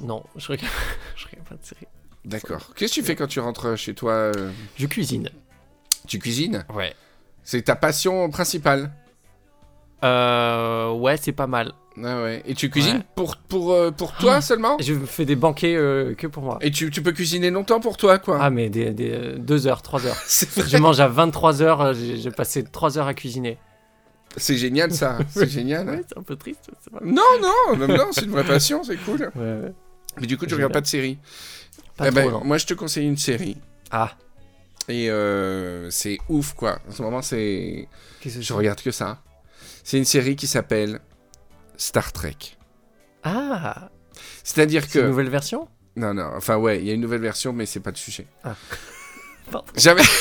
Non, je regarde... je regarde pas de série. D'accord. Qu'est-ce que tu fais quand tu rentres chez toi euh, Je cuisine. Tu cuisines? Ouais. C'est ta passion principale? Euh... Ouais, c'est pas mal. Ah ouais. Et tu cuisines Ouais. pour, pour, euh, pour toi seulement? Je fais des banquets euh, que pour moi. Et tu, tu peux cuisiner longtemps pour toi, quoi? Ah, mais des, des, euh, deux heures, trois heures. Vrai. Je mange à 23 heures, j'ai passé 3 heures à cuisiner. C'est génial ça, c'est génial. Ouais, c'est un peu triste, pas Non, non, non, non, c'est une vraie passion, c'est cool. Ouais, ouais. Mais du coup, tu regardes pas de série Pas Eh trop, ben. Moi, je te conseille une série. Ah, Et euh, c'est ouf, quoi. En ce moment, c'est. que Je regarde que ça. C'est une série qui s'appelle Star Trek. Ah, C'est-à-dire c'est une que. nouvelle version? Non, non, enfin, ouais, il y a une nouvelle version, mais c'est pas le sujet. Pardon. J'avais.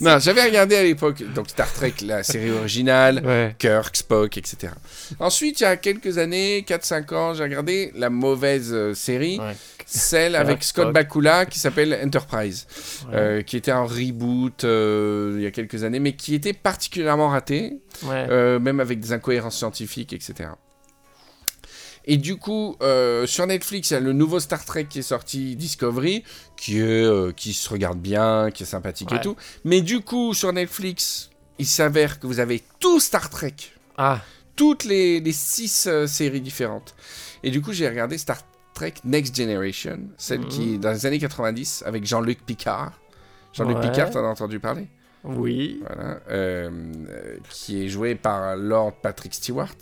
Non, j'avais regardé à l'époque, donc Star Trek, la série originale. Ouais. Kirk, Spock, etc. Ensuite, il y a quelques années, 4-5 ans, j'ai regardé la mauvaise euh, série, Ouais. celle Kirk, avec Scott Spock. Bakula qui s'appelle Enterprise, Ouais. euh, qui était un reboot euh, il y a quelques années, mais qui était particulièrement raté, euh, même avec des incohérences scientifiques, etc. Et du coup, euh, sur Netflix, il y a le nouveau Star Trek qui est sorti, Discovery, qui, est, euh, qui se regarde bien, qui est sympathique et tout. Mais du coup, sur Netflix, il s'avère que vous avez tout Star Trek Ah, toutes les, les six euh, séries différentes. Et du coup, j'ai regardé Star Trek Next Generation, celle qui est dans les années 90 avec Jean-Luc Picard. Jean-Luc Ouais. Picard, t'en as entendu parler? Oui. Voilà. Qui est joué par Lord Patrick Stewart,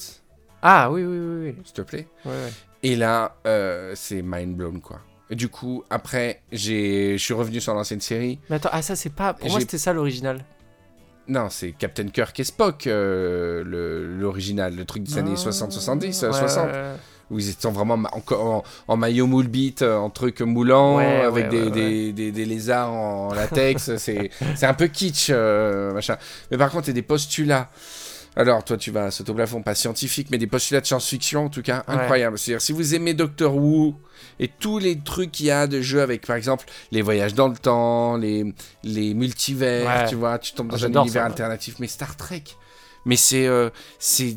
Ah, oui, oui, oui. oui. s'il te plaît. Ouais, ouais. Et là, euh, c'est mind blown, quoi. Du coup, après, je suis revenu sur l'ancienne série. Mais attends, ah, ça, c'est pas. Pour moi, c'était ça l'original. Non, c'est Captain Kirk et Spock, euh, l'original, le, truc des années 60-70, euh, Ouais, 60. ouais, ouais. où ils étaient vraiment en, en maillot moule bite, euh, en truc moulant, avec des, des, des- des lézards en latex. c'est c'est un peu kitsch, euh, machin. Mais par contre, il y a des postulats. Alors, toi, tu vas sauter au plafond, pas scientifique, mais des postulats de science-fiction, en tout cas, Ouais. incroyables. C'est-à-dire, si vous aimez Doctor Who et tous les trucs qu'il y a de jeux avec, par exemple, les voyages dans le temps, les, les multivers, Ouais. tu vois, tu tombes dans un J'adore univers ça, alternatif, mais Star Trek. Mais c'est euh,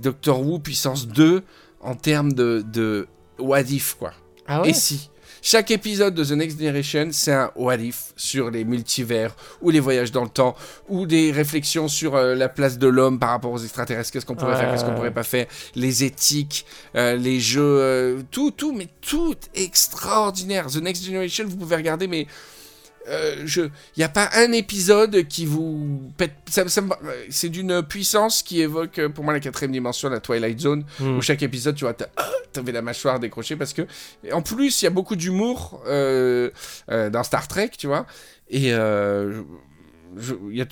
Doctor Who puissance 2 en termes de, de what if, quoi. Ah ouais? Et si? Chaque épisode de The Next Generation, c'est un what if sur les multivers ou les voyages dans le temps ou des réflexions sur euh, la place de l'homme par rapport aux extraterrestres, qu'est-ce qu'on pourrait Ouais, faire, qu'est-ce qu'on pourrait pas faire, les éthiques, euh, les jeux, euh, tout, tout, mais tout extraordinaire. The Next Generation, vous pouvez regarder, mais euh, je, il n'y a pas un épisode qui vous pète. ça- ça me- euh, c'est d'une puissance qui évoque euh, pour moi la quatrième dimension, la Twilight Zone, Hmm. où chaque épisode, tu vois, ah, t'avais la mâchoire décrochée parce que, en plus, il y a beaucoup d'humour euh, euh, dans Star Trek, tu vois, et euh, je- il y a,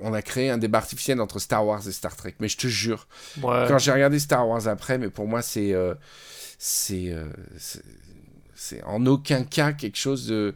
on a créé un débat artificiel entre Star Wars et Star Trek, mais je te jure, Ouais. quand j'ai regardé Star Wars après, mais pour moi, euh, euh, c'est, c'est en aucun cas quelque chose de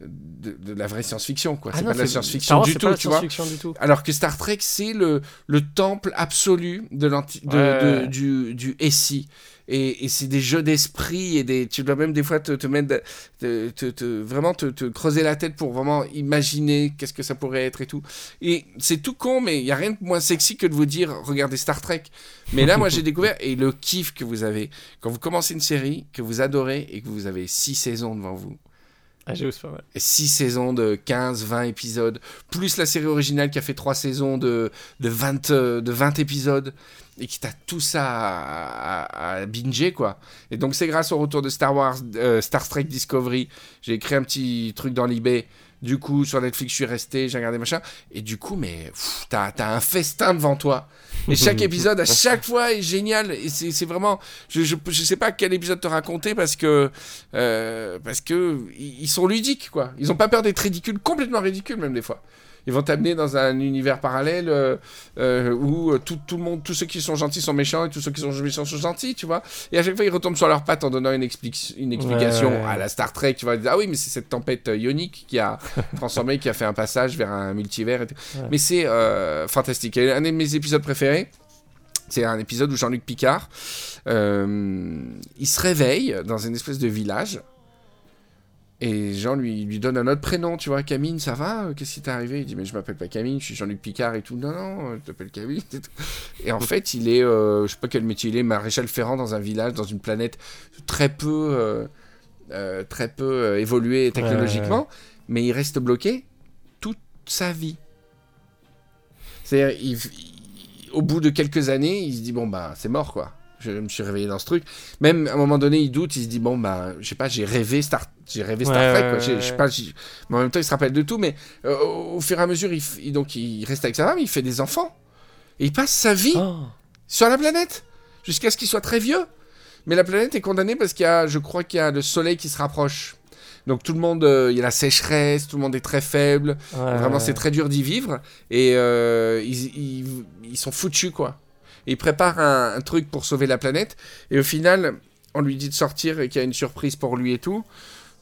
de, de la vraie science-fiction, quoi. Ah c'est pas de la science-fiction du science-fiction du tout. Alors que Star Trek, c'est le, le temple absolu de l'anti, de, Ouais. de- du, du SI. Et, et c'est des jeux d'esprit et des, tu dois même des fois te, te mettre, te, te- te- vraiment te, te creuser la tête pour vraiment imaginer qu'est-ce que ça pourrait être et tout. Et c'est tout con, mais il y a rien de moins sexy que de vous dire regardez Star Trek. Mais là, moi, j'ai découvert et le kiff que vous avez quand vous commencez une série que vous adorez et que vous avez six saisons devant vous. Ah, pas mal. 6 saisons de 15, 20 épisodes, plus la série originale qui a fait 3 saisons de, de, 20, euh, de 20 épisodes, et qui t'a tout ça à, à, à binger, quoi. Et donc, c'est grâce au retour de Star Wars, euh, Star Trek Discovery, j'ai écrit un petit truc dans l'eBay. Du coup, sur Netflix, je suis resté, j'ai regardé machin. Et du coup, mais t'as t'as un festin devant toi. Et chaque épisode, à chaque fois, est génial. Et c'est vraiment. Je, je, je sais pas quel épisode te raconter parce que. euh, parce que. Ils ils sont ludiques, quoi. Ils ont pas peur d'être ridicules, complètement ridicules, même des fois. Ils vont t'amener dans un univers parallèle euh, euh, où euh, tout, tout le monde, tous ceux qui sont gentils sont méchants et tous ceux qui sont méchants sont gentils, tu vois. Et à chaque fois, ils retombent sur leurs pattes en donnant une, expli- une explication Ouais, ouais, ouais. à la Star Trek. Tu vois, ah oui, mais c'est cette tempête ionique qui a transformé, qui a fait un passage vers un multivers. et tout. Ouais. Mais c'est euh, fantastique. Et un de mes épisodes préférés, c'est un épisode où Jean-Luc Picard, euh, il se réveille dans une espèce de village. Et Jean lui, lui donne un autre prénom, tu vois, Camille, ça va Euh, Qu'est-ce qui t'est arrivé? Il dit, mais je m'appelle pas Camille, je suis Jean-Luc Picard et tout. Non, non, euh, je t'appelle Camille. Et, tout. et en fait, il est, euh, je sais pas quel métier il est, maréchal ferrant dans un village, dans une planète très peu, euh, euh, très peu évoluée technologiquement, mais il reste bloqué toute sa vie. C'est-à-dire, il- il- au bout de quelques années, il se dit, bon, bah, c'est mort, quoi. Je me suis réveillé dans ce truc. Même à un moment donné, il doute, il se dit, bon, bah, je sais pas, j'ai rêvé Star, j'ai rêvé Star Ouais, Trek, quoi. Je sais pas, mais en même temps, il se rappelle de tout, mais euh, au, au fur et à mesure, il, f- il- donc, il reste avec sa femme, il fait des enfants. Et il passe sa vie Oh. sur la planète jusqu'à ce qu'il soit très vieux. Mais la planète est condamnée parce qu'il y a, je crois qu'il y a le soleil qui se rapproche. Donc tout le monde, euh, il y a la sécheresse, tout le monde est très faible. Ouais, Vraiment, ouais. c'est très dur d'y vivre. Et euh, ils, ils- ils sont foutus, quoi. Et ils préparent un, un truc pour sauver la planète. Et au final, on lui dit de sortir et qu'il y a une surprise pour lui et tout.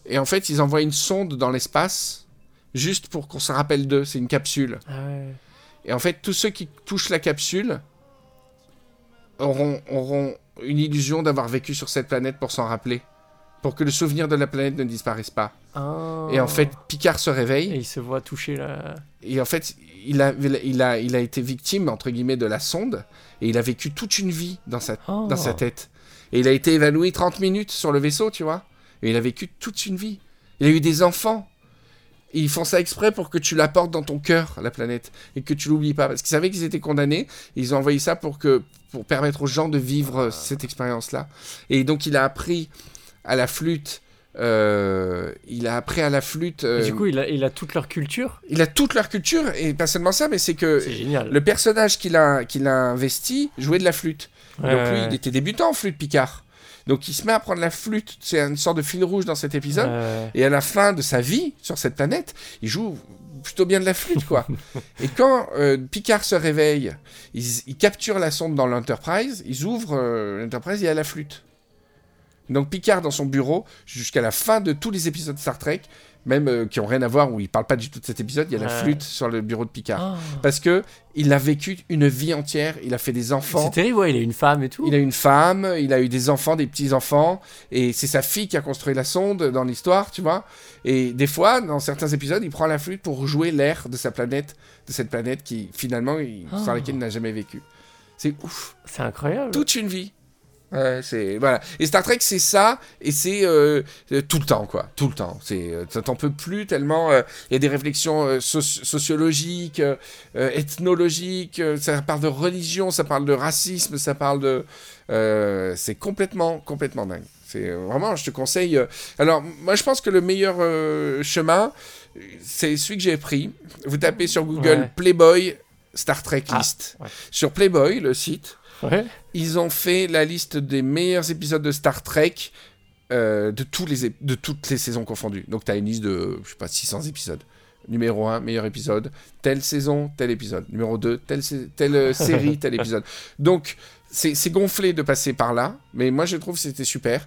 Et en fait, ils envoient une sonde dans l'espace juste pour qu'on se rappelle d'eux. C'est une capsule. Ah ouais. Et en fait, tous ceux qui touchent la capsule auront, auront une illusion d'avoir vécu sur cette planète pour s'en rappeler. Pour que le souvenir de la planète ne disparaisse pas. Ah. Et en fait, Picard se réveille. Et il se voit toucher la. Et en fait, il a, il, a, il a été victime, entre guillemets, de la sonde. Et il a vécu toute une vie dans sa, Oh. dans sa tête. Et il a été évanoui 30 minutes sur le vaisseau, tu vois. Et il a vécu toute une vie. Il a eu des enfants. Et ils font ça exprès pour que tu l'apportes dans ton cœur, la planète. Et que tu l'oublies pas. Parce qu'ils savaient qu'ils étaient condamnés. Et ils ont envoyé ça pour, que, pour permettre aux gens de vivre euh, cette expérience-là. Et donc, il a appris à la flûte. Euh, il a appris à la flûte. Euh, du coup, il a, il a toute leur culture. il a toute leur culture. Et pas seulement ça, mais c'est que le personnage qu'il a, qu'il a investi jouait de la flûte. Ouais, Donc lui, ouais, il était débutant en flûte, Picard. Donc il se met à prendre la flûte. C'est une sorte de fil rouge dans cet épisode. ouais. Et à la fin de sa vie sur cette planète, il joue plutôt bien de la flûte, quoi. et quand euh, Picard se réveille, ils, ils capturent la sonde dans l'Enterprise, ils ouvrent l'Enterprise et il y a la flûte. Donc Picard dans son bureau, jusqu'à la fin de tous les épisodes Star Trek, même euh, qui ont rien à voir, où il parle pas du tout de cet épisode, il y a la flûte sur le bureau de Picard. Ah. Parce que il a vécu une vie entière, il a fait des enfants. C'est terrible, ouais, il a une femme et tout. Il a une femme, il a eu des enfants, des petits-enfants, et c'est sa fille qui a construit la sonde dans l'histoire, tu vois. Et des fois, dans certains épisodes, il prend la flûte pour jouer l'air de sa planète, de cette planète qui, finalement, il, Ah. sans laquelle il n'a jamais vécu. C'est ouf. C'est incroyable. Toute une vie. Ouais, c'est voilà. Et Star Trek, c'est ça, et c'est euh, tout le temps, quoi. Tout le temps. C'est, euh, t'en peut plus tellement. euh, Il y a des réflexions euh, soci- sociologiques, euh, ethnologiques. euh, ça parle de religion, ça parle de racisme, ça parle de. euh, c'est complètement, complètement dingue. C'est vraiment, je te conseille. euh, Alors, moi, je pense que le meilleur euh, chemin, c'est celui que j'ai pris. Vous tapez sur Google Ouais. Playboy Star Trek Ah, List. ouais. Sur Playboy, le site. Ouais. Ils ont fait la liste des meilleurs épisodes de Star Trek euh, de, tous les de toutes les saisons confondues. Donc, tu as une liste de, je sais pas, 600 épisodes. Numéro 1, meilleur épisode. Telle saison, tel épisode. Numéro 2, telle, telle euh, série, tel épisode. Donc, c'est c'est gonflé de passer par là. Mais moi, je trouve que c'était super.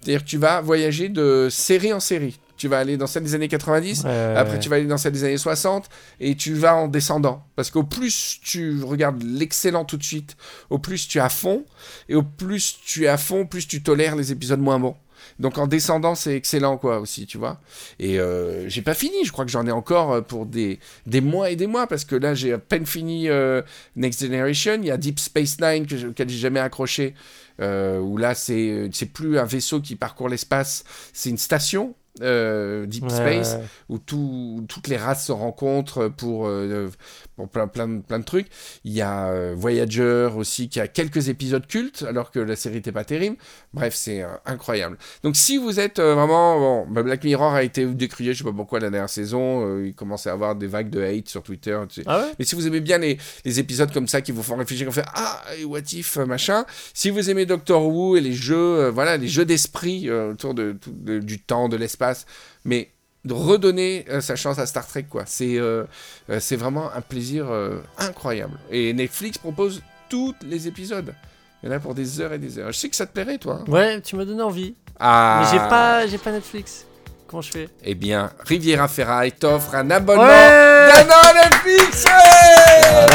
C'est-à-dire que tu vas voyager de série en série. Tu vas aller dans celle des années 90, Ouais. après, tu vas aller dans celle des années 60 et tu vas en descendant. Parce qu'au plus tu regardes l'excellent tout de suite, au plus tu es à fond. Et au plus tu es à fond, plus tu tolères les épisodes moins bons. Donc en descendant, c'est excellent, quoi, aussi, tu vois. Et euh, j'ai pas fini, je crois que j'en ai encore euh, pour des, des mois et des mois, parce que là, j'ai à peine fini euh, Next Generation. Il y a Deep Space Nine, que auquel j'ai jamais accroché, euh, où là, c'est plus un vaisseau qui parcourt l'espace, c'est une station. Euh, Deep Space ouais. où tout- toutes les races se rencontrent pour, euh, pour plein, plein, de- plein de trucs. Il y a euh, Voyager aussi qui a quelques épisodes cultes alors que la série n'était pas terrible. Bref, c'est euh, incroyable. Donc si vous êtes euh, vraiment... Bon, bah, Black Mirror a été décrié, je sais pas pourquoi, la dernière saison. il commençait à avoir des vagues de hate sur Twitter. tu sais. Ah ouais? Mais si vous aimez bien les, les épisodes comme ça qui vous font réfléchir, vous fait ah et what if machin. Si vous aimez Doctor Who et les jeux, voilà, les jeux d'esprit autour de- du temps, de l'espace, mais de redonner euh, sa chance à Star Trek, quoi. C'est euh, euh, c'est vraiment un plaisir euh, incroyable. Et Netflix propose tous les épisodes. Il y en a pour des heures et des heures. Je sais que ça te plairait, toi. hein. Ouais, tu m'as donné envie. Ah. Mais j'ai pas, j'ai pas Netflix. Comment je fais? Eh bien, Riviera Ferraille t'offre un abonnement Ouais d'un an Netflix. ouais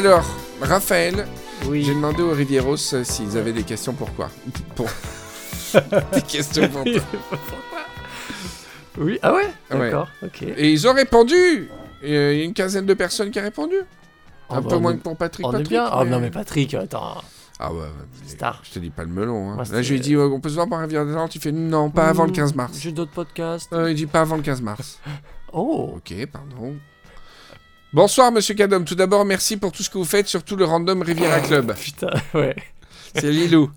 Alors, Raphaël, Oui. j'ai demandé aux Rivieros euh, s'ils avaient des questions pourquoi. Pour... des questions pour toi. Oui. Ah ouais? Ouais. D'accord. Ok. Et ils ont répondu Euh, Il y a une quinzaine de personnes qui ont répondu. Ah Un bah, peu moins est- que pour Patrick. On est Patrick, bien. Ah mais- non mais Patrick, attends. Ah ouais, Star. Je te dis pas le melon. Hein. Moi, Là, je lui ai dit, on peut se voir par Rivière des Antilles. Tu fais non, pas avant le Hmm, 15 mars. J'ai d'autres podcasts. Euh, il dit pas avant le 15 mars. Oh. Ok, pardon. Bonsoir, monsieur Cadom. Tout d'abord, merci pour tout ce que vous faites, surtout le Random Riviera Club. Putain. Ouais. C'est Lilou.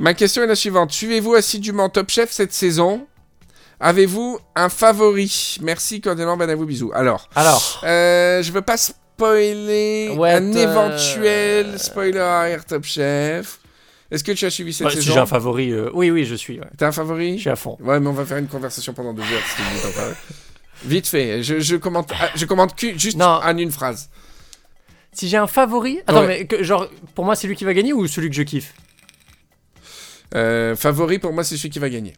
Ma question est la suivante. Suivez-vous assidûment Top Chef cette saison? Avez-vous un favori? Merci, cordialement, ben à vous, bisous. Alors, Alors. euh, je veux pas spoiler Ouais, un éventuel spoiler arrière Top Chef. Est-ce que tu as suivi cette Ouais, si saison? j'ai un favori, euh, oui, oui, je suis. ouais. T'as un favori? Je suis à fond. Ouais, mais on va faire une conversation pendant deux heures si Vite fait, je, je commente, ah, je commente juste Non. en une phrase. Si j'ai un favori, attends, Ouais. mais que- genre, pour moi, c'est lui qui va gagner ou celui que je kiffe? Euh, favori pour moi, c'est celui qui va gagner.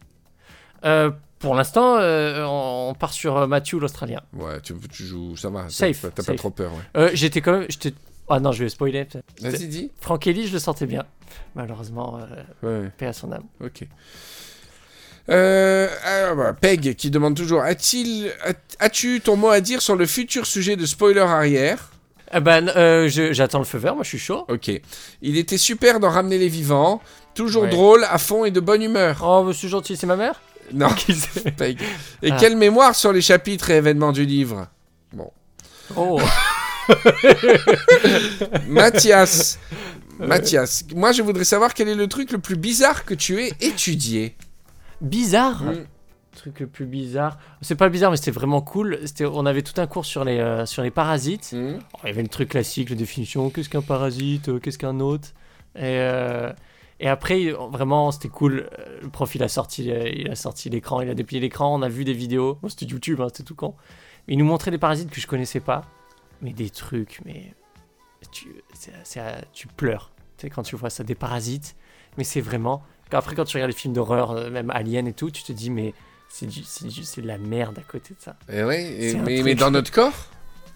Euh, Pour l'instant, euh, on part sur euh, Matthew l'Australien. Ouais, tu, tu joues, ça va. Safe, T'as pas trop peur, ouais. J'étais quand même. Ah non, je vais spoiler. Vas-y, dis. Franck Ellie, je le sentais bien. Malheureusement, euh, Ouais, paix à son âme. ok. Euh, bah, Peg qui demande toujours as-tu ton mot à dire sur le futur sujet de spoiler arrière? Eh ben, euh, j'attends le feu vert, moi je suis chaud. Ok. Il était super d'en ramener les vivants, toujours Ouais. drôle, à fond et de bonne humeur. Oh, c'est gentil, c'est ma mère? Non, Peg. Et Ah. quelle mémoire sur les chapitres et événements du livre? Oh, Mathias. Mathias, moi je voudrais savoir quel est le truc le plus bizarre que tu aies étudié. Bizarre Mm. Truc le plus bizarre. C'est pas bizarre, mais c'était vraiment cool. C'était, on avait tout un cours sur les, euh, sur les parasites. Oh, Il y avait le truc classique, la définition, qu'est-ce qu'un parasite, euh, qu'est-ce qu'un hôte. Et, euh, et après, vraiment, c'était cool. Le prof, il a sorti, il a sorti l'écran, il a déplié l'écran, on a vu des vidéos. Bon, c'était YouTube, hein, c'était tout con. Il nous montrait des parasites que je connaissais pas. Mais des trucs, mais. Tu, tu pleures. Tu sais, quand tu vois ça, des parasites. Mais c'est vraiment. Après, quand tu regardes les films d'horreur, euh, même Alien et tout, tu te dis, mais c'est de la merde à côté de ça. Eh ouais, et- C'est un mais, mais dans notre corps?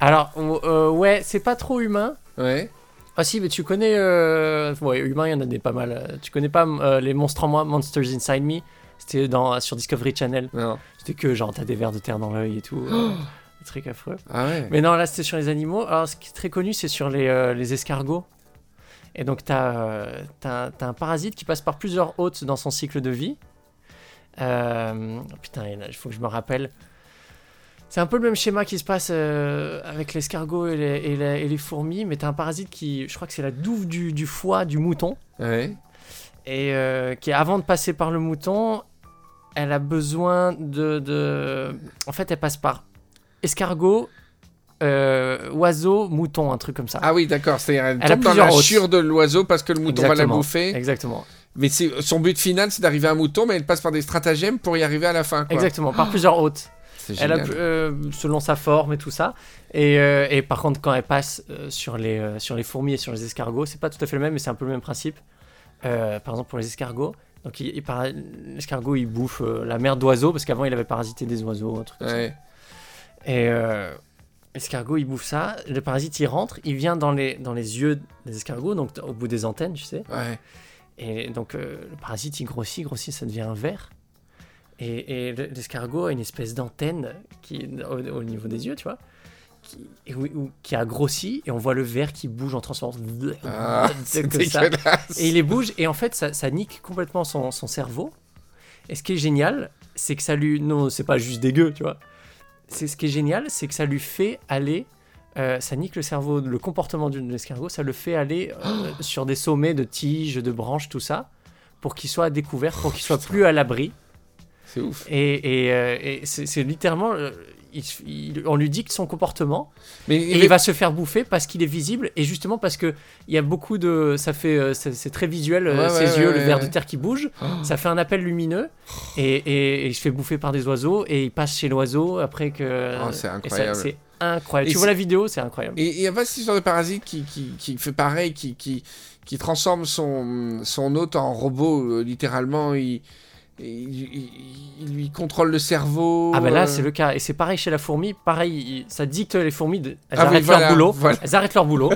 Alors, on- euh, ouais, c'est pas trop humain. Ouais. Ah si, mais tu connais... Euh... Ouais, humain, il y en a des pas mal. Tu connais pas euh, les monstres en moi, Monsters Inside Me? C'était dans, sur Discovery Channel. Non. C'était que genre, t'as des vers de terre dans l'œil et tout. euh, des trucs affreux. Ah ouais. Mais non, là, c'était sur les animaux. Alors, ce qui est très connu, c'est sur les, les escargots. Et donc, t'as- t'as un parasite qui passe par plusieurs hôtes dans son cycle de vie. Euh, putain, il faut que je me rappelle. C'est un peu le même schéma qui se passe euh, avec l'escargot et les, et les- et les fourmis, mais t'as un parasite qui, je crois que c'est la douve du, du foie du mouton, Ouais. et euh, qui avant de passer par le mouton, elle a besoin de, de... En fait, elle passe par escargot, euh, oiseau, mouton, un truc comme ça. Ah oui, d'accord. C'est-à-dire, elle, Elle a dans la chure de l'oiseau parce que le mouton va la Exactement. bouffer. Exactement. Mais c'est son but final, c'est d'arriver à un mouton, mais elle passe par des stratagèmes pour y arriver à la fin. Quoi. Exactement, par plusieurs hôtes. C'est Elle a, euh, selon sa forme et tout ça. Et, euh, et par contre, quand elle passe euh, sur, les, sur les fourmis et sur les escargots, c'est pas tout à fait le même, mais c'est un peu le même principe. Par exemple, pour les escargots, donc il, il l'escargot il bouffe la merde d'oiseaux parce qu'avant il avait parasité des oiseaux, un truc comme ça. Ouais. Et l'escargot il bouffe ça, le parasite il rentre, il vient dans les, dans les yeux des escargots, donc au bout des antennes, tu sais. Ouais. Et donc euh, le parasite il grossit, grossit, ça devient un ver. Et, et le- l'escargot a une espèce d'antenne qui au, au niveau des yeux, tu vois, qui, qui a grossi et on voit le verre qui bouge en transformant. Ah. Et il les bouge et en fait ça, ça nique complètement son, son cerveau. Et ce qui est génial, c'est que ça lui... Non, c'est pas juste dégueu, tu vois. C'est ce qui est génial, c'est que ça lui fait aller... euh, ça nique le cerveau, le comportement d'un escargot, ça le fait aller euh, sur des sommets de tiges, de branches, tout ça, pour qu'il soit découvert, pour qu'il soit plus à l'abri. C'est ouf. Et, et, euh, et c'est littéralement... il- il- on lui dicte son comportement Mais, et il va se faire bouffer parce qu'il est visible et justement parce que il y a beaucoup de ça fait euh, c'est très visuel euh, Ouais, ses ouais, yeux ouais, le ver de terre qui bouge. Ça fait un appel lumineux et, et- et il se fait bouffer par des oiseaux et il passe chez l'oiseau après que Oh, c'est incroyable. c'est incroyable. Et tu vois la vidéo c'est incroyable. Et il y a pas cette histoire de parasite qui, qui, qui fait pareil, qui, qui, qui transforme son, son hôte en robot, euh, littéralement. Il, il, il- il lui contrôle le cerveau. ah ben là euh, c'est le cas et c'est pareil chez la fourmi pareil il- ça dicte les fourmis de- elles Ah oui, arrêtent voilà, leur boulot voilà. elles arrêtent leur boulot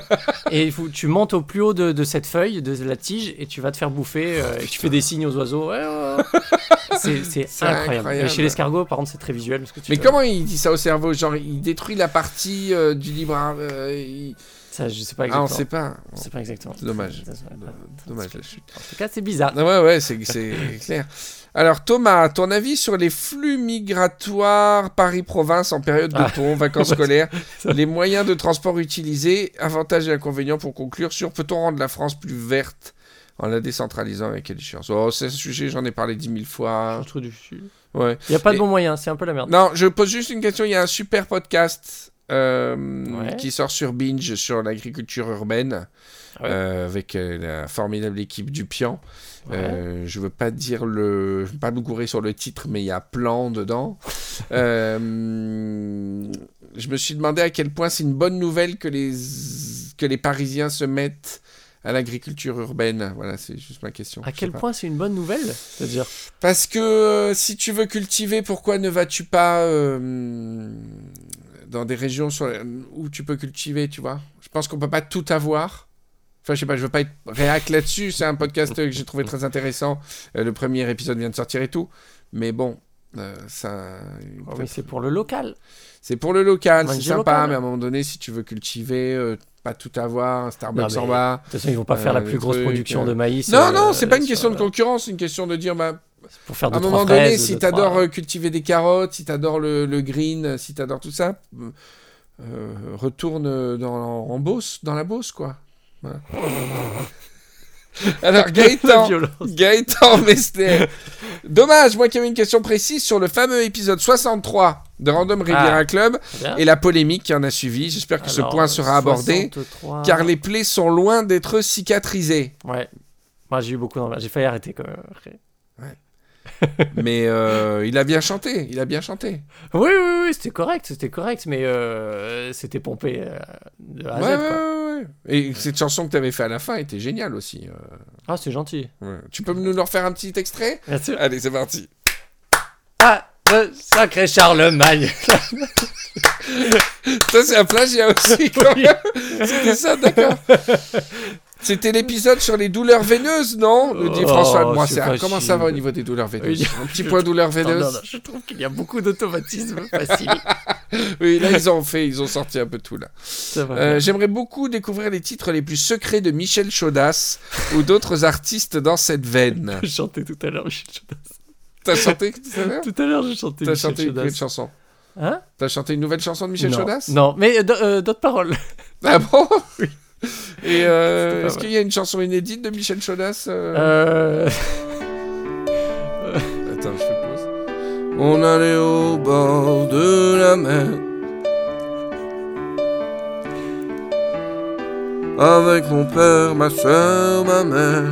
et faut- tu montes au plus haut de, de cette feuille de la tige et tu vas te faire bouffer euh, et tu fais des signes aux oiseaux Ouais, ouais, ouais. c'est incroyable. incroyable. Et chez l'escargot par contre c'est très visuel parce que tu Mais te- comment il dit ça au cerveau Genre, il détruit la partie euh, du libre. euh, il- ça je sais pas Ah, exactement on sait pas. c'est pas exactement dommage. Ça, Dommage la chute. en tout cas c'est bizarre Ah ouais, ouais, c'est clair. Alors Thomas, ton avis sur les flux migratoires Paris-Province en période de Ah. pont, vacances scolaires, les moyens de transport utilisés, avantages et inconvénients pour conclure sur peut-on rendre la France plus verte en la décentralisant avec quelle échéance Oh, c'est un sujet, j'en ai parlé dix mille fois. Ouais. Il y a pas de Et- bon moyen c'est un peu la merde Non, je pose juste une question. Il y a un super podcast euh, Ouais. qui sort sur Binge sur l'agriculture urbaine Ah ouais. euh, avec euh, la formidable équipe du Pian. Ouais. Euh, je veux pas dire le, je veux pas me gourer sur le titre, mais il y a plan dedans. Euh, je me suis demandé à quel point c'est une bonne nouvelle que les que les Parisiens se mettent à l'agriculture urbaine. Voilà, c'est juste ma question. à quel point c'est une bonne nouvelle c'est-à-dire Parce que euh, si tu veux cultiver, pourquoi ne vas-tu pas euh, dans des régions sur- où tu peux cultiver, tu vois? Je pense qu'on peut pas tout avoir. Enfin, je sais pas, je veux pas être réac là-dessus. C'est un podcast que j'ai trouvé très intéressant. Euh, le premier épisode vient de sortir et tout. Mais bon, euh, ça. Oh, mais c'est pour le local C'est pour le local, c'est sympa, local. mais à un moment donné, si tu veux cultiver, euh, pas tout avoir, un Starbucks Non, en bas. de toute façon ils vont pas faire Euh, la les plus grosse trucs, production euh. de maïs Non, euh, non, c'est pas une question de concurrence, c'est une question de dire, bah, pour faire À un moment donné, fraises, si t'adores trois- euh, cultiver des carottes, si t'adores le, le green, si t'adores tout ça, euh, euh, retourne euh, dans, en Beauce, dans la Beauce, quoi. Voilà. Alors, Gaëtan. Gaëtan Mester. Dommage, moi qui avais une question précise sur le fameux épisode 63 de Random Riviera Club Bien. et la polémique qui en a suivi. J'espère que ce point sera abordé, 63. car les plaies sont loin d'être cicatrisées. Ouais. Moi, j'ai eu beaucoup d'envers. J'ai failli arrêter quand même. Mais euh, il a bien chanté, il a bien chanté. Oui, oui, oui, c'était correct, c'était correct, mais euh, c'était pompé euh, de A à Ouais, Z, ouais, quoi. ouais, ouais. Et cette chanson que tu avais fait à la fin était géniale aussi. euh. Ah, c'est gentil. Tu peux nous en refaire un petit extrait? Bien sûr. Allez, c'est parti. Ah, le sacré Charlemagne. Ça, c'est un plagiat aussi, quand Oui. C'était ça, d'accord. C'était l'épisode sur les douleurs veineuses, non Me dit Oh, François de moi. Comment ça va au niveau des douleurs veineuses Oui. Un petit point douleurs veineuses non, non, je trouve qu'il y a beaucoup d'automatisme facile. Oui, là, ils ont fait, ils ont sorti un peu tout, là. Euh, J'aimerais beaucoup découvrir les titres les plus secrets de Michel Chaudas ou d'autres artistes dans cette veine. Je chantais tout à l'heure Michel Chaudas. T'as chanté tout à l'heure Tout à l'heure, je chantais T'as chanté une Chaudas. chanson Hein? T'as chanté une nouvelle chanson de Michel non. Chaudas? Non, mais euh, euh, d'autres paroles. Ah bon? Et euh, est-ce qu'il y a une chanson inédite de Michel Chaudas euh Euh... Attends, je fais pause. On allait au bord de la mer. Avec mon père, ma soeur, ma mère.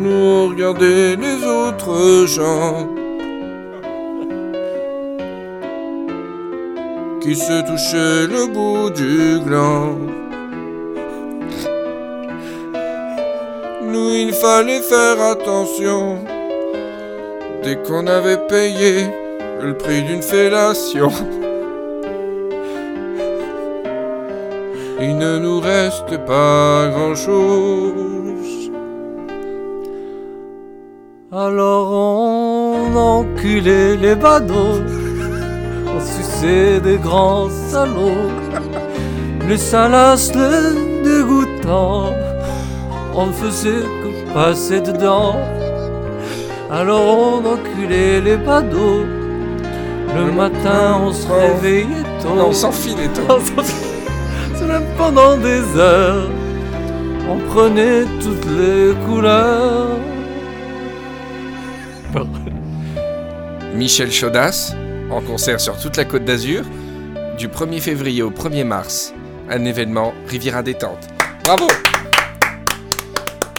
Nous on regardait les autres gens qui se touchaient le bout du gland. Nous, il fallait faire attention dès qu'on avait payé le prix d'une fellation. Il ne nous reste pas grand-chose. Alors on enculait les badauds sucer des grands salauds. Les salaces, le dégoûtant, on ne faisait que passer dedans. Alors on enculait les badauds. Le matin, on se réveillait tôt. Non, on s'enfile et tout. On s'en- C'est même pendant des heures, on prenait toutes les couleurs. Michel Chaudas, en concert sur toute la côte d'Azur, du 1er février au 1er mars. Un événement Riviera Détente. Bravo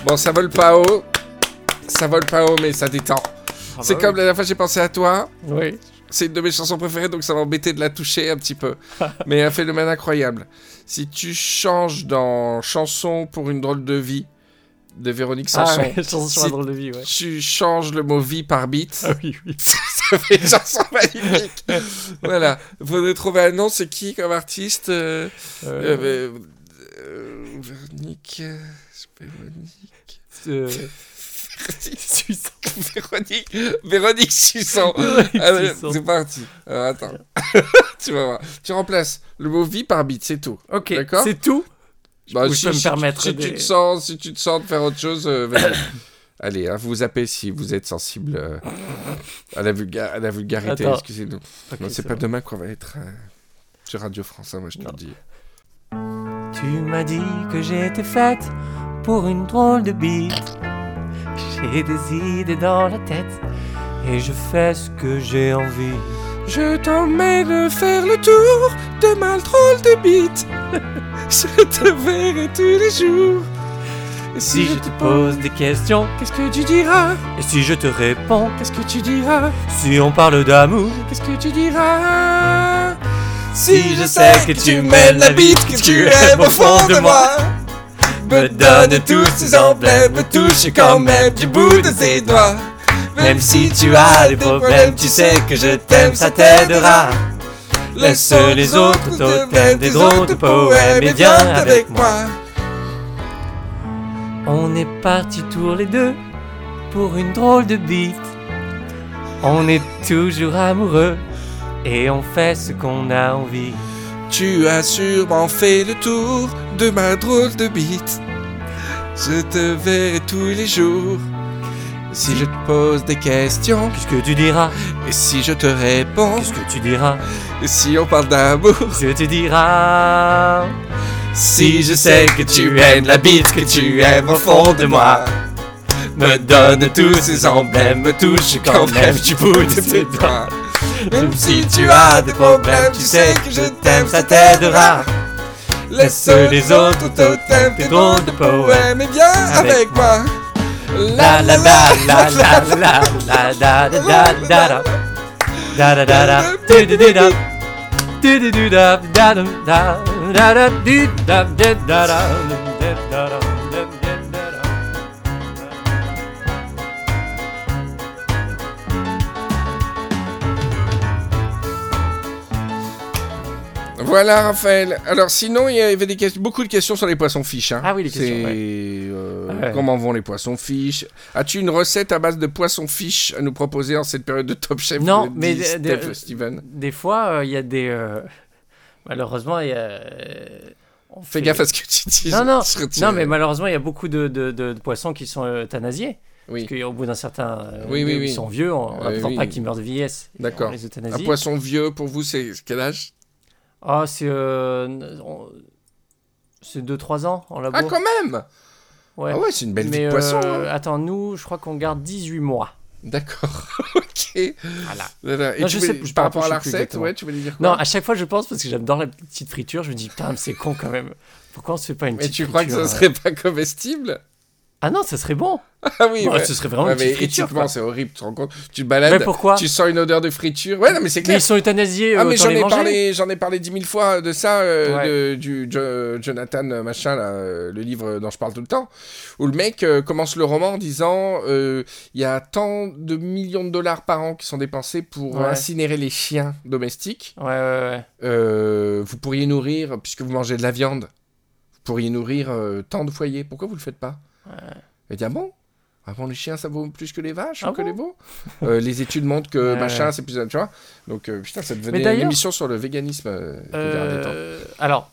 Bon, ça vole pas haut. Ça vole pas haut, mais ça détend. C'est comme la dernière fois j'ai pensé à toi. Oui. C'est une de mes chansons préférées, donc ça va m'embêter de la toucher un petit peu. Mais un phénomène incroyable. Si tu changes dans Chanson pour une drôle de vie de Véronique Ah Sanson, ouais, chanson drôle de vie, ouais. tu changes le mot vie par beat, Ah oui, oui. ça fait une chanson magnifique. voilà. Vous un nom, c'est qui comme artiste euh, Euh, euh, euh, Véronique. euh, Véronique. Véronique. Véronique. Sussan. c'est parti. Alors, attends. tu vas voir. Tu remplaces le mot vie par beat, c'est tout. Ok, D'accord c'est tout? Bah, Ou je peux me permettre si des- tu te sens, si tu te sens de faire autre chose, euh, vas-y. Allez, hein, vous zappez si vous êtes sensible euh, à, la vulga- à la vulgarité. Attends. Excusez-nous. Ok, non, c'est c'est pas bon. demain qu'on va être euh, sur Radio France, hein, moi je te Non. le dis. Tu m'as dit que j'étais faite pour une drôle de bite. J'ai des idées dans la tête et je fais ce que j'ai envie. Je t'emmène faire le tour de ma drôle de bite. je te verrai tous les jours. Et Si je te pose des questions qu'est-ce que tu diras et si je te réponds, Qu'est-ce que tu diras si on parle d'amour, Qu'est-ce que tu diras Si je sais que tu mènes la bite que tu aimes au fond de moi, me donne tous ces emblèmes, me touche quand même du bout de ses doigts. même si tu as des problèmes, tu sais que je t'aime, ça t'aidera. Laisse les autres totems des drôles de poèmes et viens avec moi. On est partis tous les deux pour une drôle de bite. On est toujours amoureux et on fait ce qu'on a envie. Tu as sûrement fait le tour de ma drôle de bite. Je te verrai tous les jours. Si je te pose des questions, Qu'est-ce que tu diras? et si je te réponds, Qu'est-ce que tu diras? et si on parle d'amour, Qu'est-ce que tu diras si je sais que tu aimes la bite que tu aimes au fond de moi, me donne tous ces emblèmes, me touche quand même du bout de tes doigts. Même si tu as des problèmes, tu sais que je t'aime, ça t'aidera. Laisse les autres totems, tes drôles de poèmes, et viens avec moi. La la la la la la la da da da da da da da da da da voilà Raphaël. Alors sinon il y avait beaucoup de questions sur les poissons fiches. Hein. Ah oui les questions. Euh, comment vont les poissons fiches? As-tu une recette à base de poissons fiches à nous proposer en cette période de Top Chef Non, mais Steven des fois euh, il y a des. Euh, Malheureusement, il y a. euh, on Fais fait- gaffe à ce que tu dis. Non, non, non, mais malheureusement, il y a beaucoup de, de, de- de poissons qui sont euthanasiés. Oui, Parce qu'au bout d'un certain. euh, Oui, oui, ils oui. sont vieux, on Euh, n'attend oui. pas qu'ils meurent de vieillesse. D'accord. Un poisson vieux, pour vous, c'est quel âge? Ah, c'est. euh, C'est 2-3 ans en labo. Ah, quand même Ouais. Ah ouais, c'est une belle vie de poisson. euh, hein. attends, nous, je crois qu'on garde 18 mois. D'accord, ok. Voilà. Voilà. Et Non, je sais je par rapport à la recette, ouais, tu voulais dire quoi? Non, à chaque fois, je pense, parce que j'adore la petite friture, je me dis, putain, c'est con quand même. Pourquoi on se fait pas une Mais petite tu crois que friture, ça euh serait pas comestible? Ah non, ça serait bon. Ah oui, ouais. Ce serait vraiment Ouais, une petite mais friture. c'est horrible, tu te rends compte Tu te Mais balades, pourquoi tu sens une odeur de friture. Ouais, non, mais c'est Mais clair. ils sont euthanasiés, Ah, mais j'en ai, parlé, j'en ai parlé dix mille fois de ça, euh, Ouais. de- du Jo- Jonathan euh, machin, là, euh, le livre dont je parle tout le temps, où le mec euh, commence le roman en disant euh, il y a tant de millions de dollars par an qui sont dépensés pour incinérer les chiens domestiques. Ouais, ouais, ouais. Vous pourriez nourrir, puisque vous mangez de la viande, vous pourriez nourrir tant de foyers. Pourquoi vous le faites pas? Il dit ah bon Ah bon, les chiens, ça vaut plus que les vaches Ah ou que bon les veaux Euh, Les études montrent que Ouais. machin, c'est plus... Tu vois Donc, euh, putain, ça devenait une émission sur le véganisme. euh, ces derniers temps. Alors,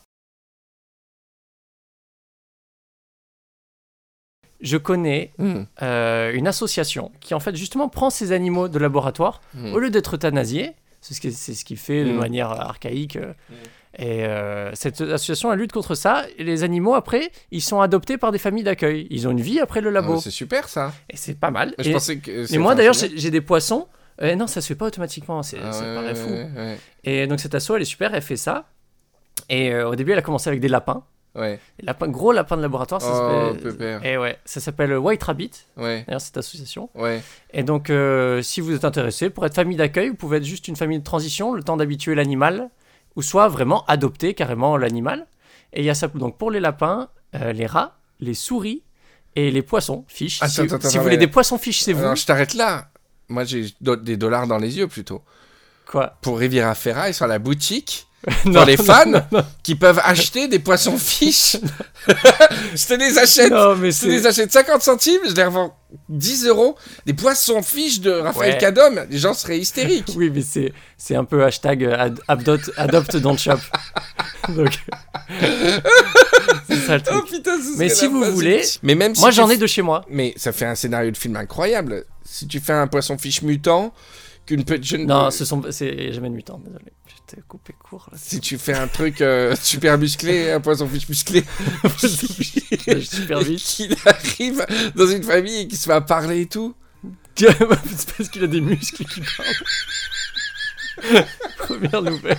je connais Hmm, une association qui en fait justement prend ces animaux de laboratoire hmm. au lieu d'être euthanasiés, c'est ce ce qui fait de Mm. manière archaïque. Et euh, cette association elle lutte contre ça. Et les animaux après, ils sont adoptés par des familles d'accueil. Ils ont une vie après le Ah, labo. c'est super ça. et c'est pas mal. Mais je Et, pensais que. et moi d'ailleurs, j'ai des poissons. Euh, non, ça se fait pas automatiquement. C'est Ah ça ouais, paraît fou. ouais, ouais. Et donc cette asso, elle est super. Elle fait ça. Et euh, au début, elle a commencé avec des lapins. Ouais. Gros lapins de laboratoire. Ça Oh, s'appelle- et ouais, ça s'appelle White Rabbit. Ouais, D'ailleurs, cette association. ouais. Et donc, euh, si vous êtes intéressé, pour être famille d'accueil, vous pouvez être juste une famille de transition, le temps d'habituer l'animal, ou soit vraiment adopter carrément l'animal. Et il y a ça donc pour les lapins, euh, les rats, les souris et les poissons fiches. Attends, si attends, si attends, vous voulez mais- des poissons fiches, c'est vous. Alors, je t'arrête là. Moi, j'ai do- des dollars dans les yeux plutôt. Quoi? Pour Riviera Ferra, ils sont à la boutique. Non, Pour les fans non, non. qui peuvent acheter des poissons fiches. je te les achète. Non, mais Je te les achète 50 centimes, je les revends 10 euros. Des poissons fiches de Raphaël Ouais. Cadom, les gens seraient hystériques. Oui, mais c'est c'est un peu hashtag euh, ad- adopt, adopt don't shop. Donc. c'est ça le Oh truc. putain, ce Mais si vous voulez-. Mais même si Moi, j'en ai de chez moi. Mais ça fait un scénario de film incroyable. Si tu fais un poisson fiche mutant, qu'une petite jeune. Non, ce sont c'est jamais de mutant, désolé. T'ai coupé court. Là. Si tu fais un truc euh, super musclé, un poisson fiche musclé, super vite. qu'il arrive dans une famille et qu'il se met à parler et tout. c'est parce qu'il a des muscles qui parlent. Première nouvelle.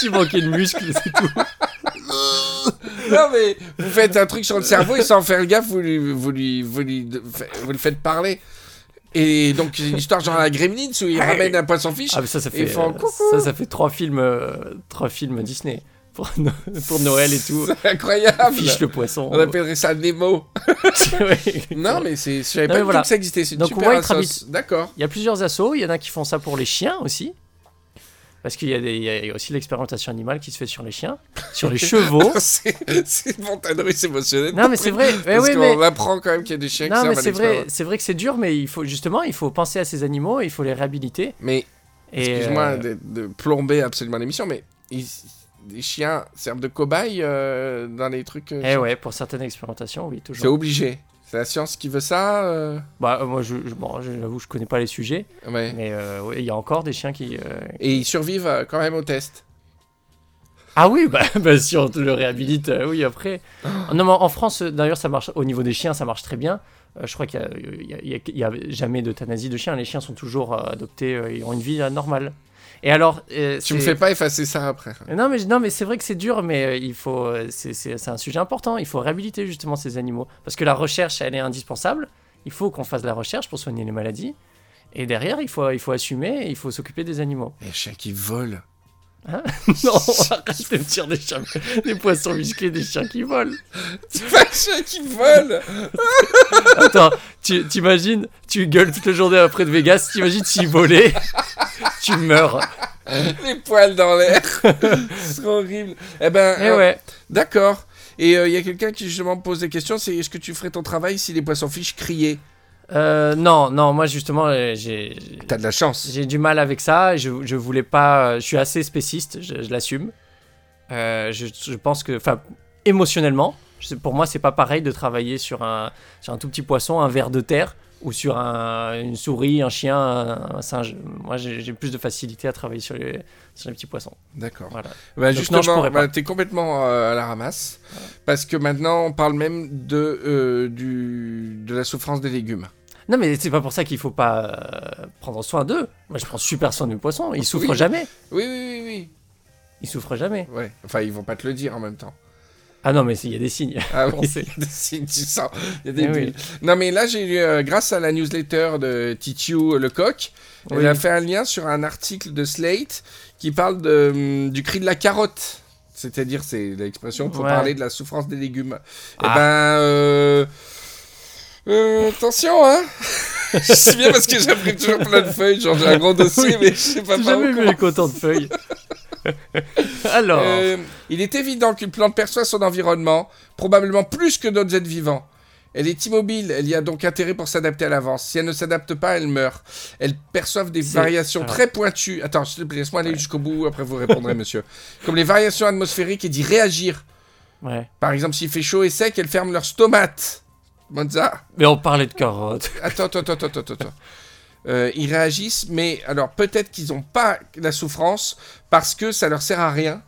tu manquais de muscles, c'est tout. Non mais vous faites un truc sur le cerveau et sans faire gaffe, vous lui, vous lui, vous lui, vous le faites parler. Et donc c'est une histoire genre la Gremlins où il ramène un poisson fiche. Ah, mais ça, ça fait, font euh, ça, ça fait trois films, euh, trois films Disney pour, No- pour Noël et tout. C'est incroyable. Fiche le poisson. On appellerait ça Nemo. Non mais c'est, je savais Non, pas tout voilà. que ça existait. C'est. D'accord. Il y a plusieurs assos. Il y en a qui font ça pour les chiens aussi. Parce qu'il y, a y aussi l'expérimentation animale qui se fait sur les chiens, sur les chevaux. c'est, c'est une montagne russe émotionnelle. Non, mais c'est vrai. Mais Parce oui, qu'on mais apprend quand même qu'il y a des chiens qui Non, mais servent à c'est vrai, c'est vrai que c'est dur, mais il faut justement, il faut penser à ces animaux, il faut les réhabiliter. Mais excuse-moi euh, de, de plomber absolument l'émission, mais ils- les chiens servent de cobayes euh, dans les trucs. euh, eh ouais, pour certaines expérimentations, oui, C'est toujours. obligé. C'est la science qui veut ça. euh, Bah, euh, moi, je, je- bon, j'avoue, je connais pas les sujets, Ouais. mais euh, ouais, il y a encore des chiens qui. euh, Et ils survivent euh, quand même au test. Ah oui, bah, bah, si on te le réhabilite, euh, oui, après. Non, mais en France, d'ailleurs, ça marche. Au niveau des chiens, ça marche très bien. Je crois qu'il y a- y y y jamais d'euthanasie de chiens. Les chiens sont toujours adoptés, ils ont une vie normale. Et alors, euh, Tu me fais pas effacer ça après. Non mais, non, mais c'est vrai que c'est dur, mais euh, il faut, euh, c'est, un sujet important. Il faut réhabiliter justement ces animaux. Parce que la recherche, elle est indispensable. Il faut qu'on fasse de la recherche pour soigner les maladies. Et derrière, il faut, il faut assumer et il faut s'occuper des animaux. Les chiens qui volent. non, arrête de me dire des, chiens, des poissons musclés, des chiens qui volent. C'est pas les chiens qui volent Attends, tu, t'imagines, tu gueules toute la journée après de Vegas, t'imagines s'ils volaient, tu meurs. Les poils dans l'air. C'est horrible. Eh ben, Eh euh, ouais. d'accord. Et il y a quelqu'un qui justement me pose des questions, c'est est-ce que tu ferais ton travail si les poissons fiches criaient Euh, non, non, moi justement, euh, j'ai, T'as de la chance. J'ai du mal avec ça. Je, je voulais pas. Je suis assez spéciste. Je, je l'assume. Euh, je, je pense que, enfin, émotionnellement, pour moi, c'est pas pareil de travailler sur un, sur un tout petit poisson, un ver de terre, ou sur un- une souris, un chien, un, un singe. Moi, j'ai plus de facilité à travailler sur les, sur les petits poissons. D'accord. Voilà. Bah, justement, non, je bah, t'es complètement euh, à la ramasse. Parce que maintenant, on parle même de, euh, du, de la souffrance des légumes. Non, mais c'est pas pour ça qu'il faut pas euh, prendre soin d'eux. Moi, je prends super soin de mes poissons. Ils souffrent Oui. jamais. Oui, oui, oui, Ils souffrent jamais. oui. Ouais. Enfin, ils vont pas te le dire en même temps. Ah non, mais il y a des signes. Ah oui, il y a des signes, tu sens. Il y a des Eh oui. bulles. Non, mais là, j'ai eu, euh, grâce à la newsletter de Titiou Lecoq, elle Oui. a fait un lien sur un article de Slate qui parle de, hum, du cri de la carotte. C'est-à-dire, c'est l'expression pour Ouais. parler de la souffrance des légumes. Eh Ah. ben, euh, euh, attention, hein Je sais bien parce que j'imprime toujours plein de feuilles, genre j'ai un gros dossier, Oui. mais je sais pas J'ai par jamais vu les comptants de feuilles. Alors. euh, il est évident qu'une plante perçoit son environnement, probablement plus que d'autres êtres vivants. Elle est immobile, elle y a donc intérêt pour s'adapter à l'avance. Si elle ne s'adapte pas, elle meurt. Elles perçoivent des variations alors- très pointues. Attends, laisse-moi aller jusqu'au bout, après vous répondrez, monsieur. Comme les variations atmosphériques et d'y réagir. Ouais. Par exemple, s'il fait chaud et sec, elles ferment leurs stomates. Monza Mais on parlait de carottes. Attends, attends, attends, attends, attends. Euh, ils réagissent, mais alors peut-être qu'ils n'ont pas la souffrance parce que ça leur sert à rien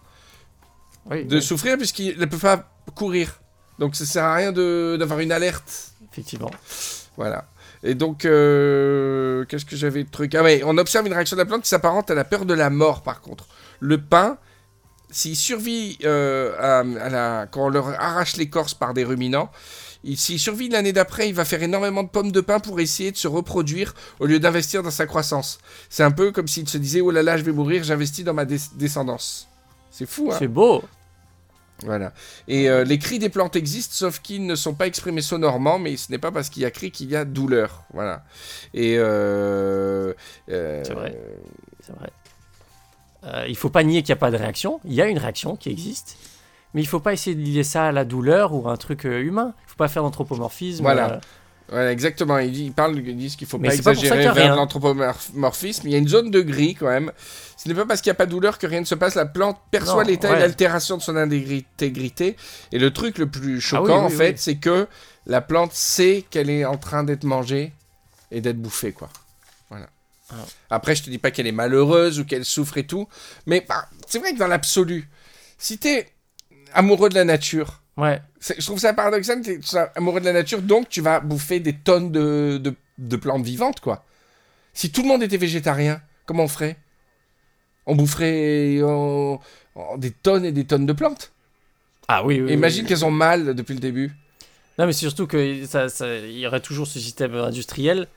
Oui, de oui, souffrir puisqu'ils ne peuvent pas courir. Donc ça sert à rien de- d'avoir une alerte. effectivement. Voilà. Et donc, euh, qu'est-ce que j'avais de truc? Ah ouais, on observe une réaction de la plante qui s'apparente à la peur de la mort, par contre. Le pain, s'il survit euh, à, à la, quand on leur arrache l'écorce par des ruminants, il- s'il survit l'année d'après, il va faire énormément de pommes de pain pour essayer de se reproduire au lieu d'investir dans sa croissance. C'est un peu comme s'il se disait Oh là là, je vais mourir, j'investis dans ma des- descendance. C'est fou, hein C'est beau. Voilà. Et euh, les cris des plantes existent, sauf qu'ils ne sont pas exprimés sonorement, mais ce n'est pas parce qu'il y a cri qu'il y a douleur. Voilà. Et. Euh, euh, C'est vrai. C'est vrai. Il faut pas nier qu'il n'y a pas de réaction. Il y a une réaction qui existe. Mais il faut pas essayer de lier ça à la douleur ou à un truc humain. Il faut pas faire d'anthropomorphisme. Voilà. Voilà, exactement. Ils, ils parlent, ils disent qu'il faut Mais pas exagérer vers l'anthropomorphisme. Il y a une zone de gris quand même. Ce n'est pas parce qu'il n'y a pas de douleur que rien ne se passe. La plante perçoit l'état ouais. et l'altération de son intégrité. Et le truc le plus choquant, Ah oui, oui, en fait, oui. c'est que la plante sait qu'elle est en train d'être mangée et d'être bouffée, quoi. Voilà. Ah. Après, je te dis pas qu'elle est malheureuse ou qu'elle souffre et tout. Mais bah, c'est vrai que dans l'absolu, si t'es amoureux de la nature, Ouais. c'est- Je trouve ça paradoxal, tu es amoureux de la nature, donc tu vas bouffer des tonnes de, de, de plantes vivantes, quoi. Si tout le monde était végétarien, comment on ferait? On boufferait des tonnes et des tonnes de plantes. Ah oui, oui. Imagine oui. qu'elles ont mal depuis le début. Non, mais c'est surtout que ça, ça- il y aurait toujours ce système industriel.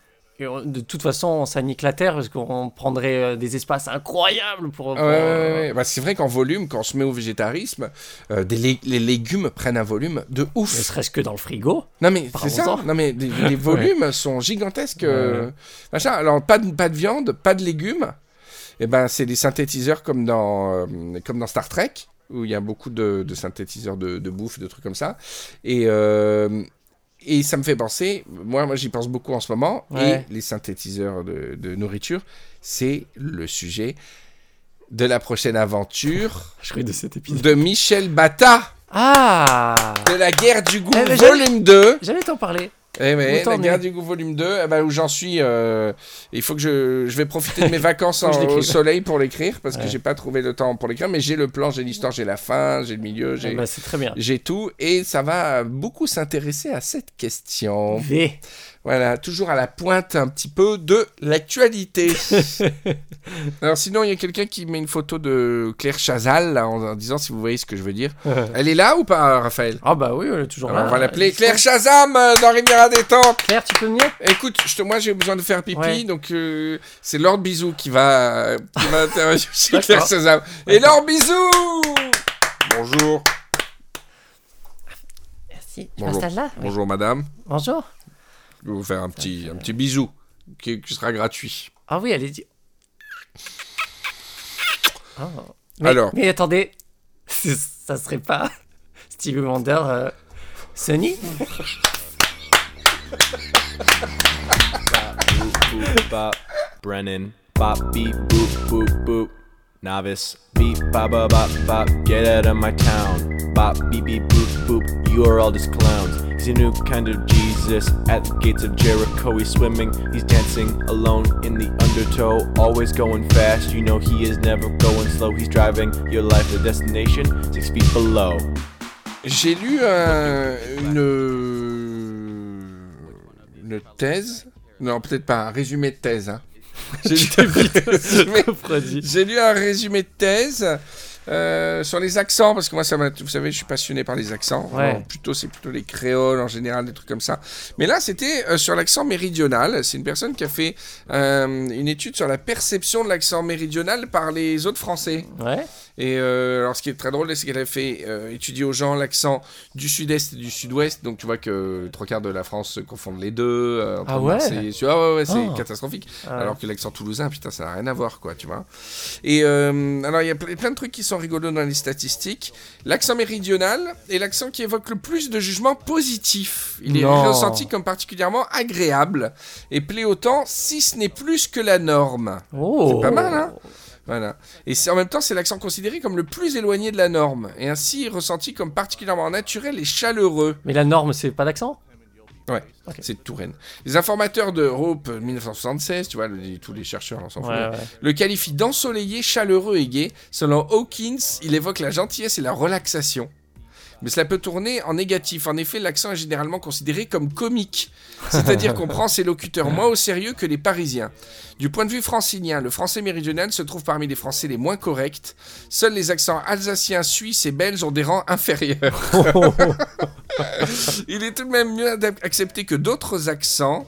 Et on- de toute façon, ça nique la terre parce qu'on prendrait euh, des espaces incroyables pour. Ouais, pour, ouais, ouais, ouais. Bah, c'est vrai qu'en volume, quand on se met au végétarisme, euh, des lé- les légumes prennent un volume de Ne ouf. serait-ce que dans le frigo. Non mais c'est ça. Non mais les, les volumes sont gigantesques. euh, machin. Alors pas de, pas de viande, pas de légumes. Et ben c'est des synthétiseurs comme dans euh, comme dans Star Trek où il y a beaucoup de, de synthétiseurs de, de bouffe, de trucs comme ça. Et euh, et ça me fait penser. Moi moi j'y pense beaucoup en ce moment. Ouais. Et les synthétiseurs de, de nourriture, c'est le sujet de la prochaine aventure Je de cet épisode. de Michel Bata Ah de la guerre du goût Eh, volume 2. J'allais t'en parler. Eh Où t'en la guerre du goût volume 2, eh ben, où j'en suis, euh, il faut que je, je vais profiter de mes vacances que en- au soleil pour l'écrire, parce que Ouais. j'ai pas trouvé le temps pour l'écrire, mais j'ai le plan, j'ai l'histoire, j'ai la fin, j'ai le milieu, j'ai Eh ben, tout, et ça va beaucoup s'intéresser à cette question. V. Voilà, toujours à la pointe un petit peu de l'actualité. Alors sinon, il y a quelqu'un qui met une photo de Claire Chazal, là, en, en disant si vous voyez ce que je veux dire. Elle est là ou pas, Raphaël? Ah bah oui, on est toujours Alors, là. On va l'appeler. Claire Shazam euh, dans Riviera Détente. Claire, tu peux venir? Écoute, je te- moi j'ai besoin de faire pipi, Ouais. donc euh, c'est Lord Bisou qui va, qui va intervenir chez. Claire Shazam. Et Lord Bisou Bonjour. Merci. Là Bonjour madame. Bonjour. Je vais vous faire un petit, un petit bisou qui, qui sera gratuit. Ah oui, allez-y. Ah. Mais, Alors. Mais attendez, ça serait pas Stevie Wonder, euh, bop Brennan bop beep boop boop boop novice. Beep bop bop bop bop get out of my town. Bop beep beep boop boop. You are all just clowns. He's a new kind of Jesus. At the gates of Jericho he's swimming. He's dancing alone in the undertow. Always going fast. You know he is never going slow. He's driving your life to destination. Six feet below. J'ai lu un- une, une thèse. Non, peut-être pas. Un résumé de thèse. hein. J'ai lu un résumé- de thèse euh, sur les accents, parce que moi, ça vous savez, je suis passionné par les accents. Ouais. Alors, plutôt, c'est plutôt les créoles en général, des trucs comme ça. Mais là, c'était euh, sur l'accent méridional. C'est une personne qui a fait euh, une étude sur la perception de l'accent méridional par les autres Français. Ouais. Et euh, alors, ce qui est très drôle, c'est qu'elle a fait euh, étudier aux gens l'accent du sud-est et du sud-ouest. Donc, tu vois que trois quarts de la France se confondent les deux. euh, entre Ah ouais Marseille et- Ah ouais, ouais, c'est Ah. catastrophique. Ah. Alors que l'accent toulousain, putain, ça n'a rien à voir, quoi, tu vois. Et alors, il y a ple- plein de trucs qui sont rigolo dans les statistiques. L'accent méridional est l'accent qui évoque le plus de jugements positifs. Il est ressenti comme particulièrement agréable et plaît autant si ce n'est plus que la norme. Oh. C'est pas mal, hein Voilà. Et en même temps, c'est l'accent considéré comme le plus éloigné de la norme, et ainsi ressenti comme particulièrement naturel et chaleureux. Mais la norme, c'est pas d'accent? Ouais, c'est de Touraine. Les informateurs de Hope 1976, tu vois, le- tous les chercheurs, on s'en fout, Ouais, ouais. le qualifient d'ensoleillé, chaleureux et gai. Selon Hawkins, il évoque la gentillesse et la relaxation. Mais cela peut tourner en négatif. En effet, l'accent est généralement considéré comme comique. C'est-à-dire qu'on prend ses locuteurs moins au sérieux que les Parisiens. Du point de vue francilien, le français méridional se trouve parmi les français les moins corrects. Seuls les accents alsaciens, suisses et belges ont des rangs inférieurs. Il est tout de même mieux accepté que d'autres accents.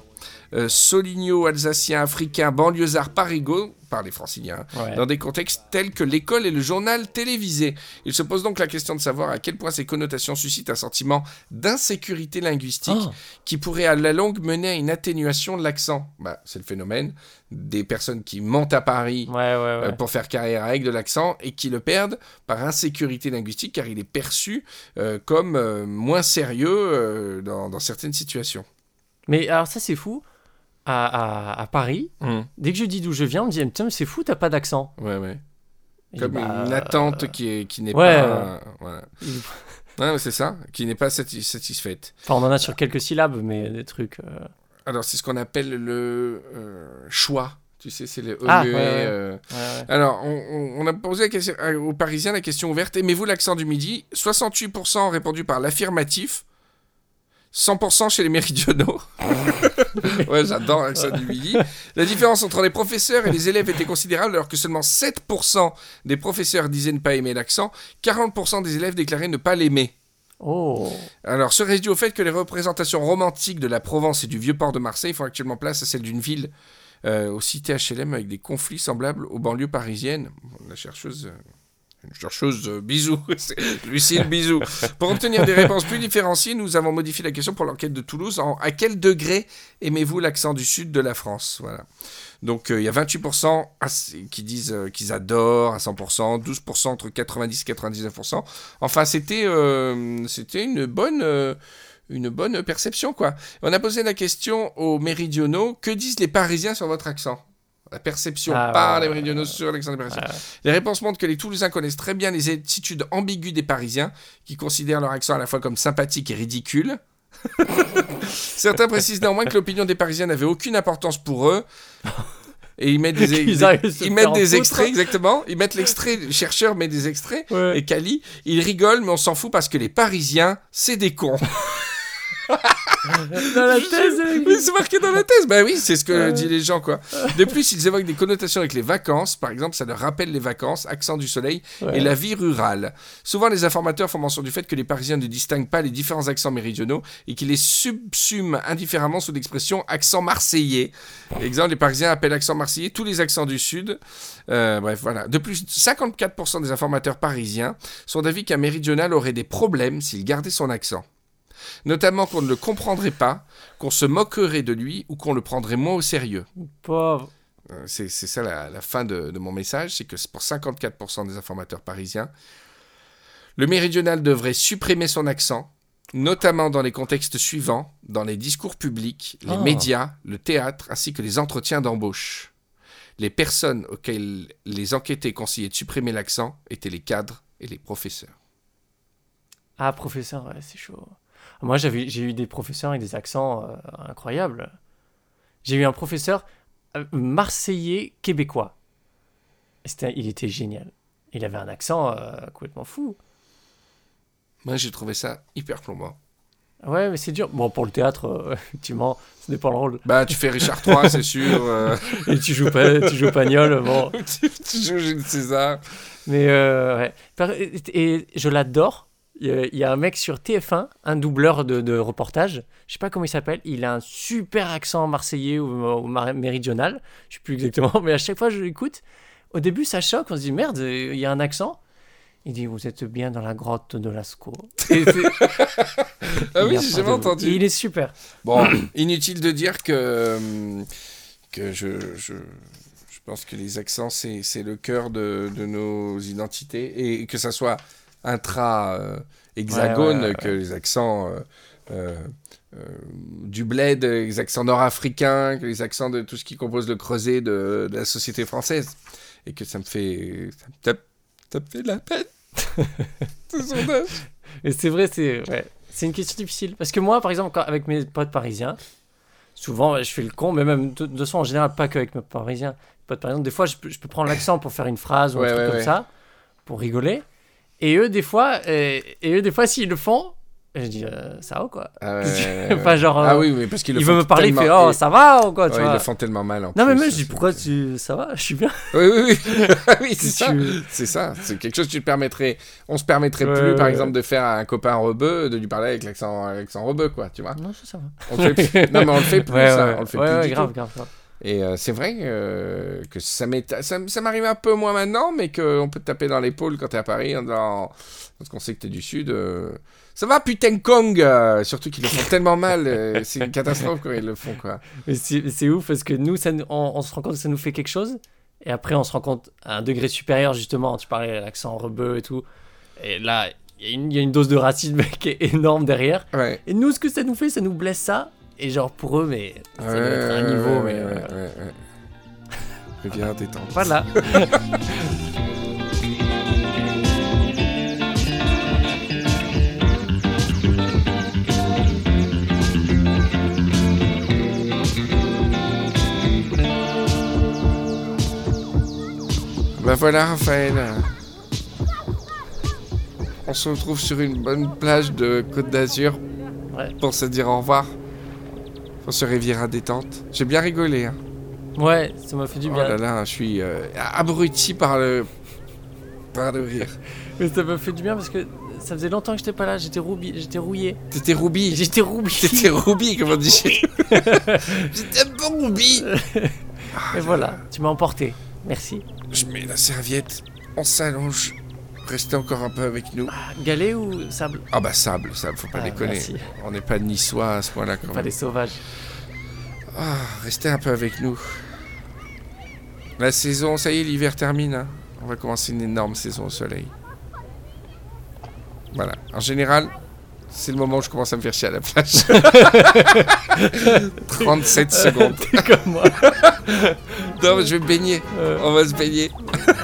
Euh, Soligno, alsacien, africain, banlieusard, parigot, par les franciliens, Ouais. dans des contextes tels que l'école et le journal télévisé. Il se pose donc la question de savoir à quel point ces connotations suscitent un sentiment d'insécurité linguistique Ah. qui pourrait à la longue mener à une atténuation de l'accent. Bah, c'est le phénomène des personnes qui montent à Paris Ouais, ouais, ouais. euh, pour faire carrière avec de l'accent et qui le perdent par insécurité linguistique car il est perçu euh, comme euh, moins sérieux dans, dans certaines situations. Mais alors, ça, c'est fou. À, à, à Paris, dès que je dis d'où je viens, on me dit mais c'est fou, t'as pas d'accent. Ouais, ouais. Et Comme bah, une attente qui, est, qui n'est ouais, pas... ouais. euh, voilà. Ouais, c'est ça, qui n'est pas sati- satisfaite. Enfin, on en a sur quelques syllabes, mais des trucs. euh, Alors, c'est ce qu'on appelle le euh, choix. Tu sais, c'est le E, Ah, ouais, E, ouais. euh, ouais. Alors, on, a posé la question, euh, aux Parisiens la question ouverte aimez-vous l'accent du midi? 68% ont répondu par l'affirmatif, 100% chez les méridionaux. ouais, j'adore l'accent du midi. La différence entre les professeurs et les élèves était considérable, alors que seulement 7% des professeurs disaient ne pas aimer l'accent, 40% des élèves déclaraient ne pas l'aimer. Oh. Alors, ce réduit au fait que les représentations romantiques de la Provence et du vieux port de Marseille font actuellement place à celles d'une ville euh, aux cités HLM avec des conflits semblables aux banlieues parisiennes. La chercheuse. euh, une chercheuse, euh, bisous, Lucille, bisous. Pour obtenir des réponses plus différenciées, nous avons modifié la question pour l'enquête de Toulouse. À quel degré aimez-vous l'accent du sud de la France? Voilà. Donc euh, il y a 28% assez- qui disent euh, qu'ils adorent à 100%, 12% entre 90 et 99%. Enfin, c'était une bonne perception. On a posé la question aux méridionaux que disent les Parisiens sur votre accent? La perception Ah, ouais, par ouais, les ouais, méridionaux sur l'accent des Parisiens. Ouais. Les réponses montrent que les Toulousains connaissent très bien les attitudes ambiguës des Parisiens, qui considèrent leur accent à la fois comme sympathique et ridicule. Certains précisent néanmoins que l'opinion des Parisiens n'avait aucune importance pour eux. Et ils mettent des, Qu'ils des- ils mettent en des extraits, exactement. Ils mettent l'extrait, le chercheur met des extraits. Ouais. Et Cali, il rigole, mais on s'en fout parce que les Parisiens, c'est des cons. Dans la thèse. Mais c'est marqué dans la thèse. Bah oui, c'est ce que Ouais. disent les gens, quoi. De plus, ils évoquent des connotations avec les vacances. Par exemple, ça leur rappelle les vacances, accent du soleil, Ouais. et la vie rurale. Souvent, les informateurs font mention du fait que les Parisiens ne distinguent pas les différents accents méridionaux et qu'ils les subsument indifféremment sous l'expression accent marseillais. Exemple, les Parisiens appellent accent marseillais tous les accents du Sud. Euh, bref, voilà. De plus, 54% des informateurs parisiens sont d'avis qu'un méridional aurait des problèmes s'il gardait son accent. Notamment qu'on ne le comprendrait pas, qu'on se moquerait de lui ou qu'on le prendrait moins au sérieux. Pauvre. Euh, C'est ça la, la fin de, de mon message, c'est que pour 54% des informateurs parisiens, le méridional devrait supprimer son accent, notamment dans les contextes suivants, dans les discours publics, les Ah. médias, le théâtre, ainsi que les entretiens d'embauche. Les personnes auxquelles les enquêtés conseillaient de supprimer l'accent étaient les cadres et les professeurs. Ah, professeur, ouais, c'est chaud. Moi, j'avais, j'ai eu des professeurs avec des accents euh, incroyables. J'ai eu un professeur euh, marseillais québécois. C'était, il était génial. Il avait un accent euh, complètement fou. Moi, j'ai trouvé ça hyper plombant. Ouais, mais c'est dur. Bon, pour le théâtre, euh, effectivement, ce n'est pas le rôle. Bah, tu fais Richard III, c'est sûr. euh, Et tu joues pas, tu joues Pagnol, bon. tu, tu joues Jules César. Mais euh, ouais. Et je l'adore. Il y a- un mec sur TF1, un doubleur de, de reportage. Je sais pas comment il s'appelle. Il a un super accent marseillais ou, méridional. Je sais plus exactement, mais à chaque fois je l'écoute. Au début, ça choque. On se dit merde, il y a un accent. Il dit vous êtes bien dans la grotte de Lascaux. Et Ah oui, j'ai jamais entendu. Il est super. Bon, inutile de dire que, hum, que je, je, je pense que les accents, c'est c'est le cœur de, de nos identités. Et que ça soit intra-hexagone, Ouais, ouais, que les accents euh, euh, euh, du bled, les accents nord-africains, les accents de tout ce qui compose le creuset de, de la société française. Et que ça me fait... Ça me tape, ça me fait de la peine. Ce sondage. Et c'est vrai, c'est ouais. une question difficile. Parce que moi, par exemple, quand- avec mes potes parisiens, souvent je fais le con, mais même de, de façon, en général, pas que avec mes parisiens. Potes parisiens, des fois, je peux, je peux prendre l'accent pour faire une phrase ou un Ouais, truc ouais, comme ça, pour rigoler. Et eux, des fois, et, et eux, des fois, s'ils le font, je dis, euh, ça va ou quoi Ah, ouais. Enfin, genre, Ah euh, oui, mais parce qu'ils le Il veut me parler, il fait, oh, et- ça va ou quoi, tu Ouais, ils le font tellement mal. en Non, mais même, je dis, pourquoi tu. Ça va, je suis bien. Oui, oui, oui. Ah oui, c'est Tu- ça. C'est ça. C'est quelque chose que tu te permettrais. On se permettrait Ouais, plus, par exemple, de faire à un copain rebeu, de lui parler avec l'accent, l'accent rebeu, quoi. Tu vois. Non, ça, ça va. On fait. Non, mais on le fait plus, Ouais, ça. On le fait plus grave, grave. Et euh, c'est vrai euh, que ça m'arrive un peu moins maintenant, mais qu'on peut te taper dans l'épaule quand t'es à Paris, en disant- parce qu'on sait que t'es du sud. euh, Ça va, putain, Kong Surtout qu'ils le font tellement mal. c'est une catastrophe quand ils le font, quoi. Mais c'est ouf parce que nous, ça, on, on se rend compte que ça nous fait quelque chose. Et après, on se rend compte à un degré supérieur, justement. Tu parlais l'accent rebeu et tout. Et là, il y, a une- il y a une dose de racisme qui est énorme derrière. Ouais. Et nous, ce que ça nous fait, ça nous blesse ça. Et genre, pour eux, mais ça doit être un Ouais, niveau. ouais, mais ouais, euh, ouais, ouais. Rivière détente. voilà. Bah voilà, Raphaël. On se retrouve sur une bonne plage de Côte d'Azur Ouais. pour se dire au revoir. Pour ce Riviera détente. J'ai bien rigolé. Hein. Ouais, ça m'a fait du Oh bien. là là, je suis euh, abruti par le par le rire. Mais ça m'a fait du bien parce que ça faisait longtemps que j'étais pas là. J'étais roubi- j'étais rouillé. T'étais Ruby. J'étais roubi. T'étais Ruby, comme on dit. chez. J'étais un Ruby. Et voilà, tu m'as emporté. Merci. Je mets la serviette. On s'allonge. Restez encore un peu avec nous. Galet ou sable? Ah bah sable, sable, faut pas Ah, déconner. merci. On n'est pas niçois à ce point-là quand Pas même. les sauvages. Ah, restez un peu avec nous. La saison, ça y est, l'hiver termine. hein. On va commencer une énorme saison au soleil. Voilà. En général, c'est le moment où je commence à me faire chier à la plage. 37 secondes. T'es comme moi. Non, mais je vais me baigner. Euh, On va se baigner.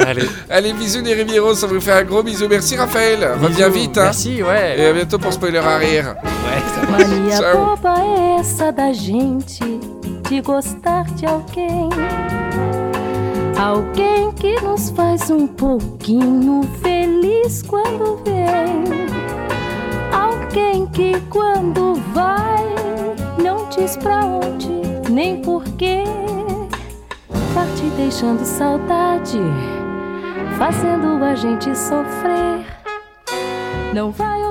allez. Allez, bisous les Rivieros, ça vous fait un gros bisou. Merci Raphaël. Reviens bisous. vite. Hein. Merci, ouais. Et à bientôt pour Spoiler Arrière. Ouais, ça va. Mania boba é essa da gente de gostar de alguém. Alguém que nos faz um pouquinho feliz quando vem. Alguém que quando vai não diz pra onde nem porquê. Parte deixando saudade, fazendo a gente sofrer. Não vai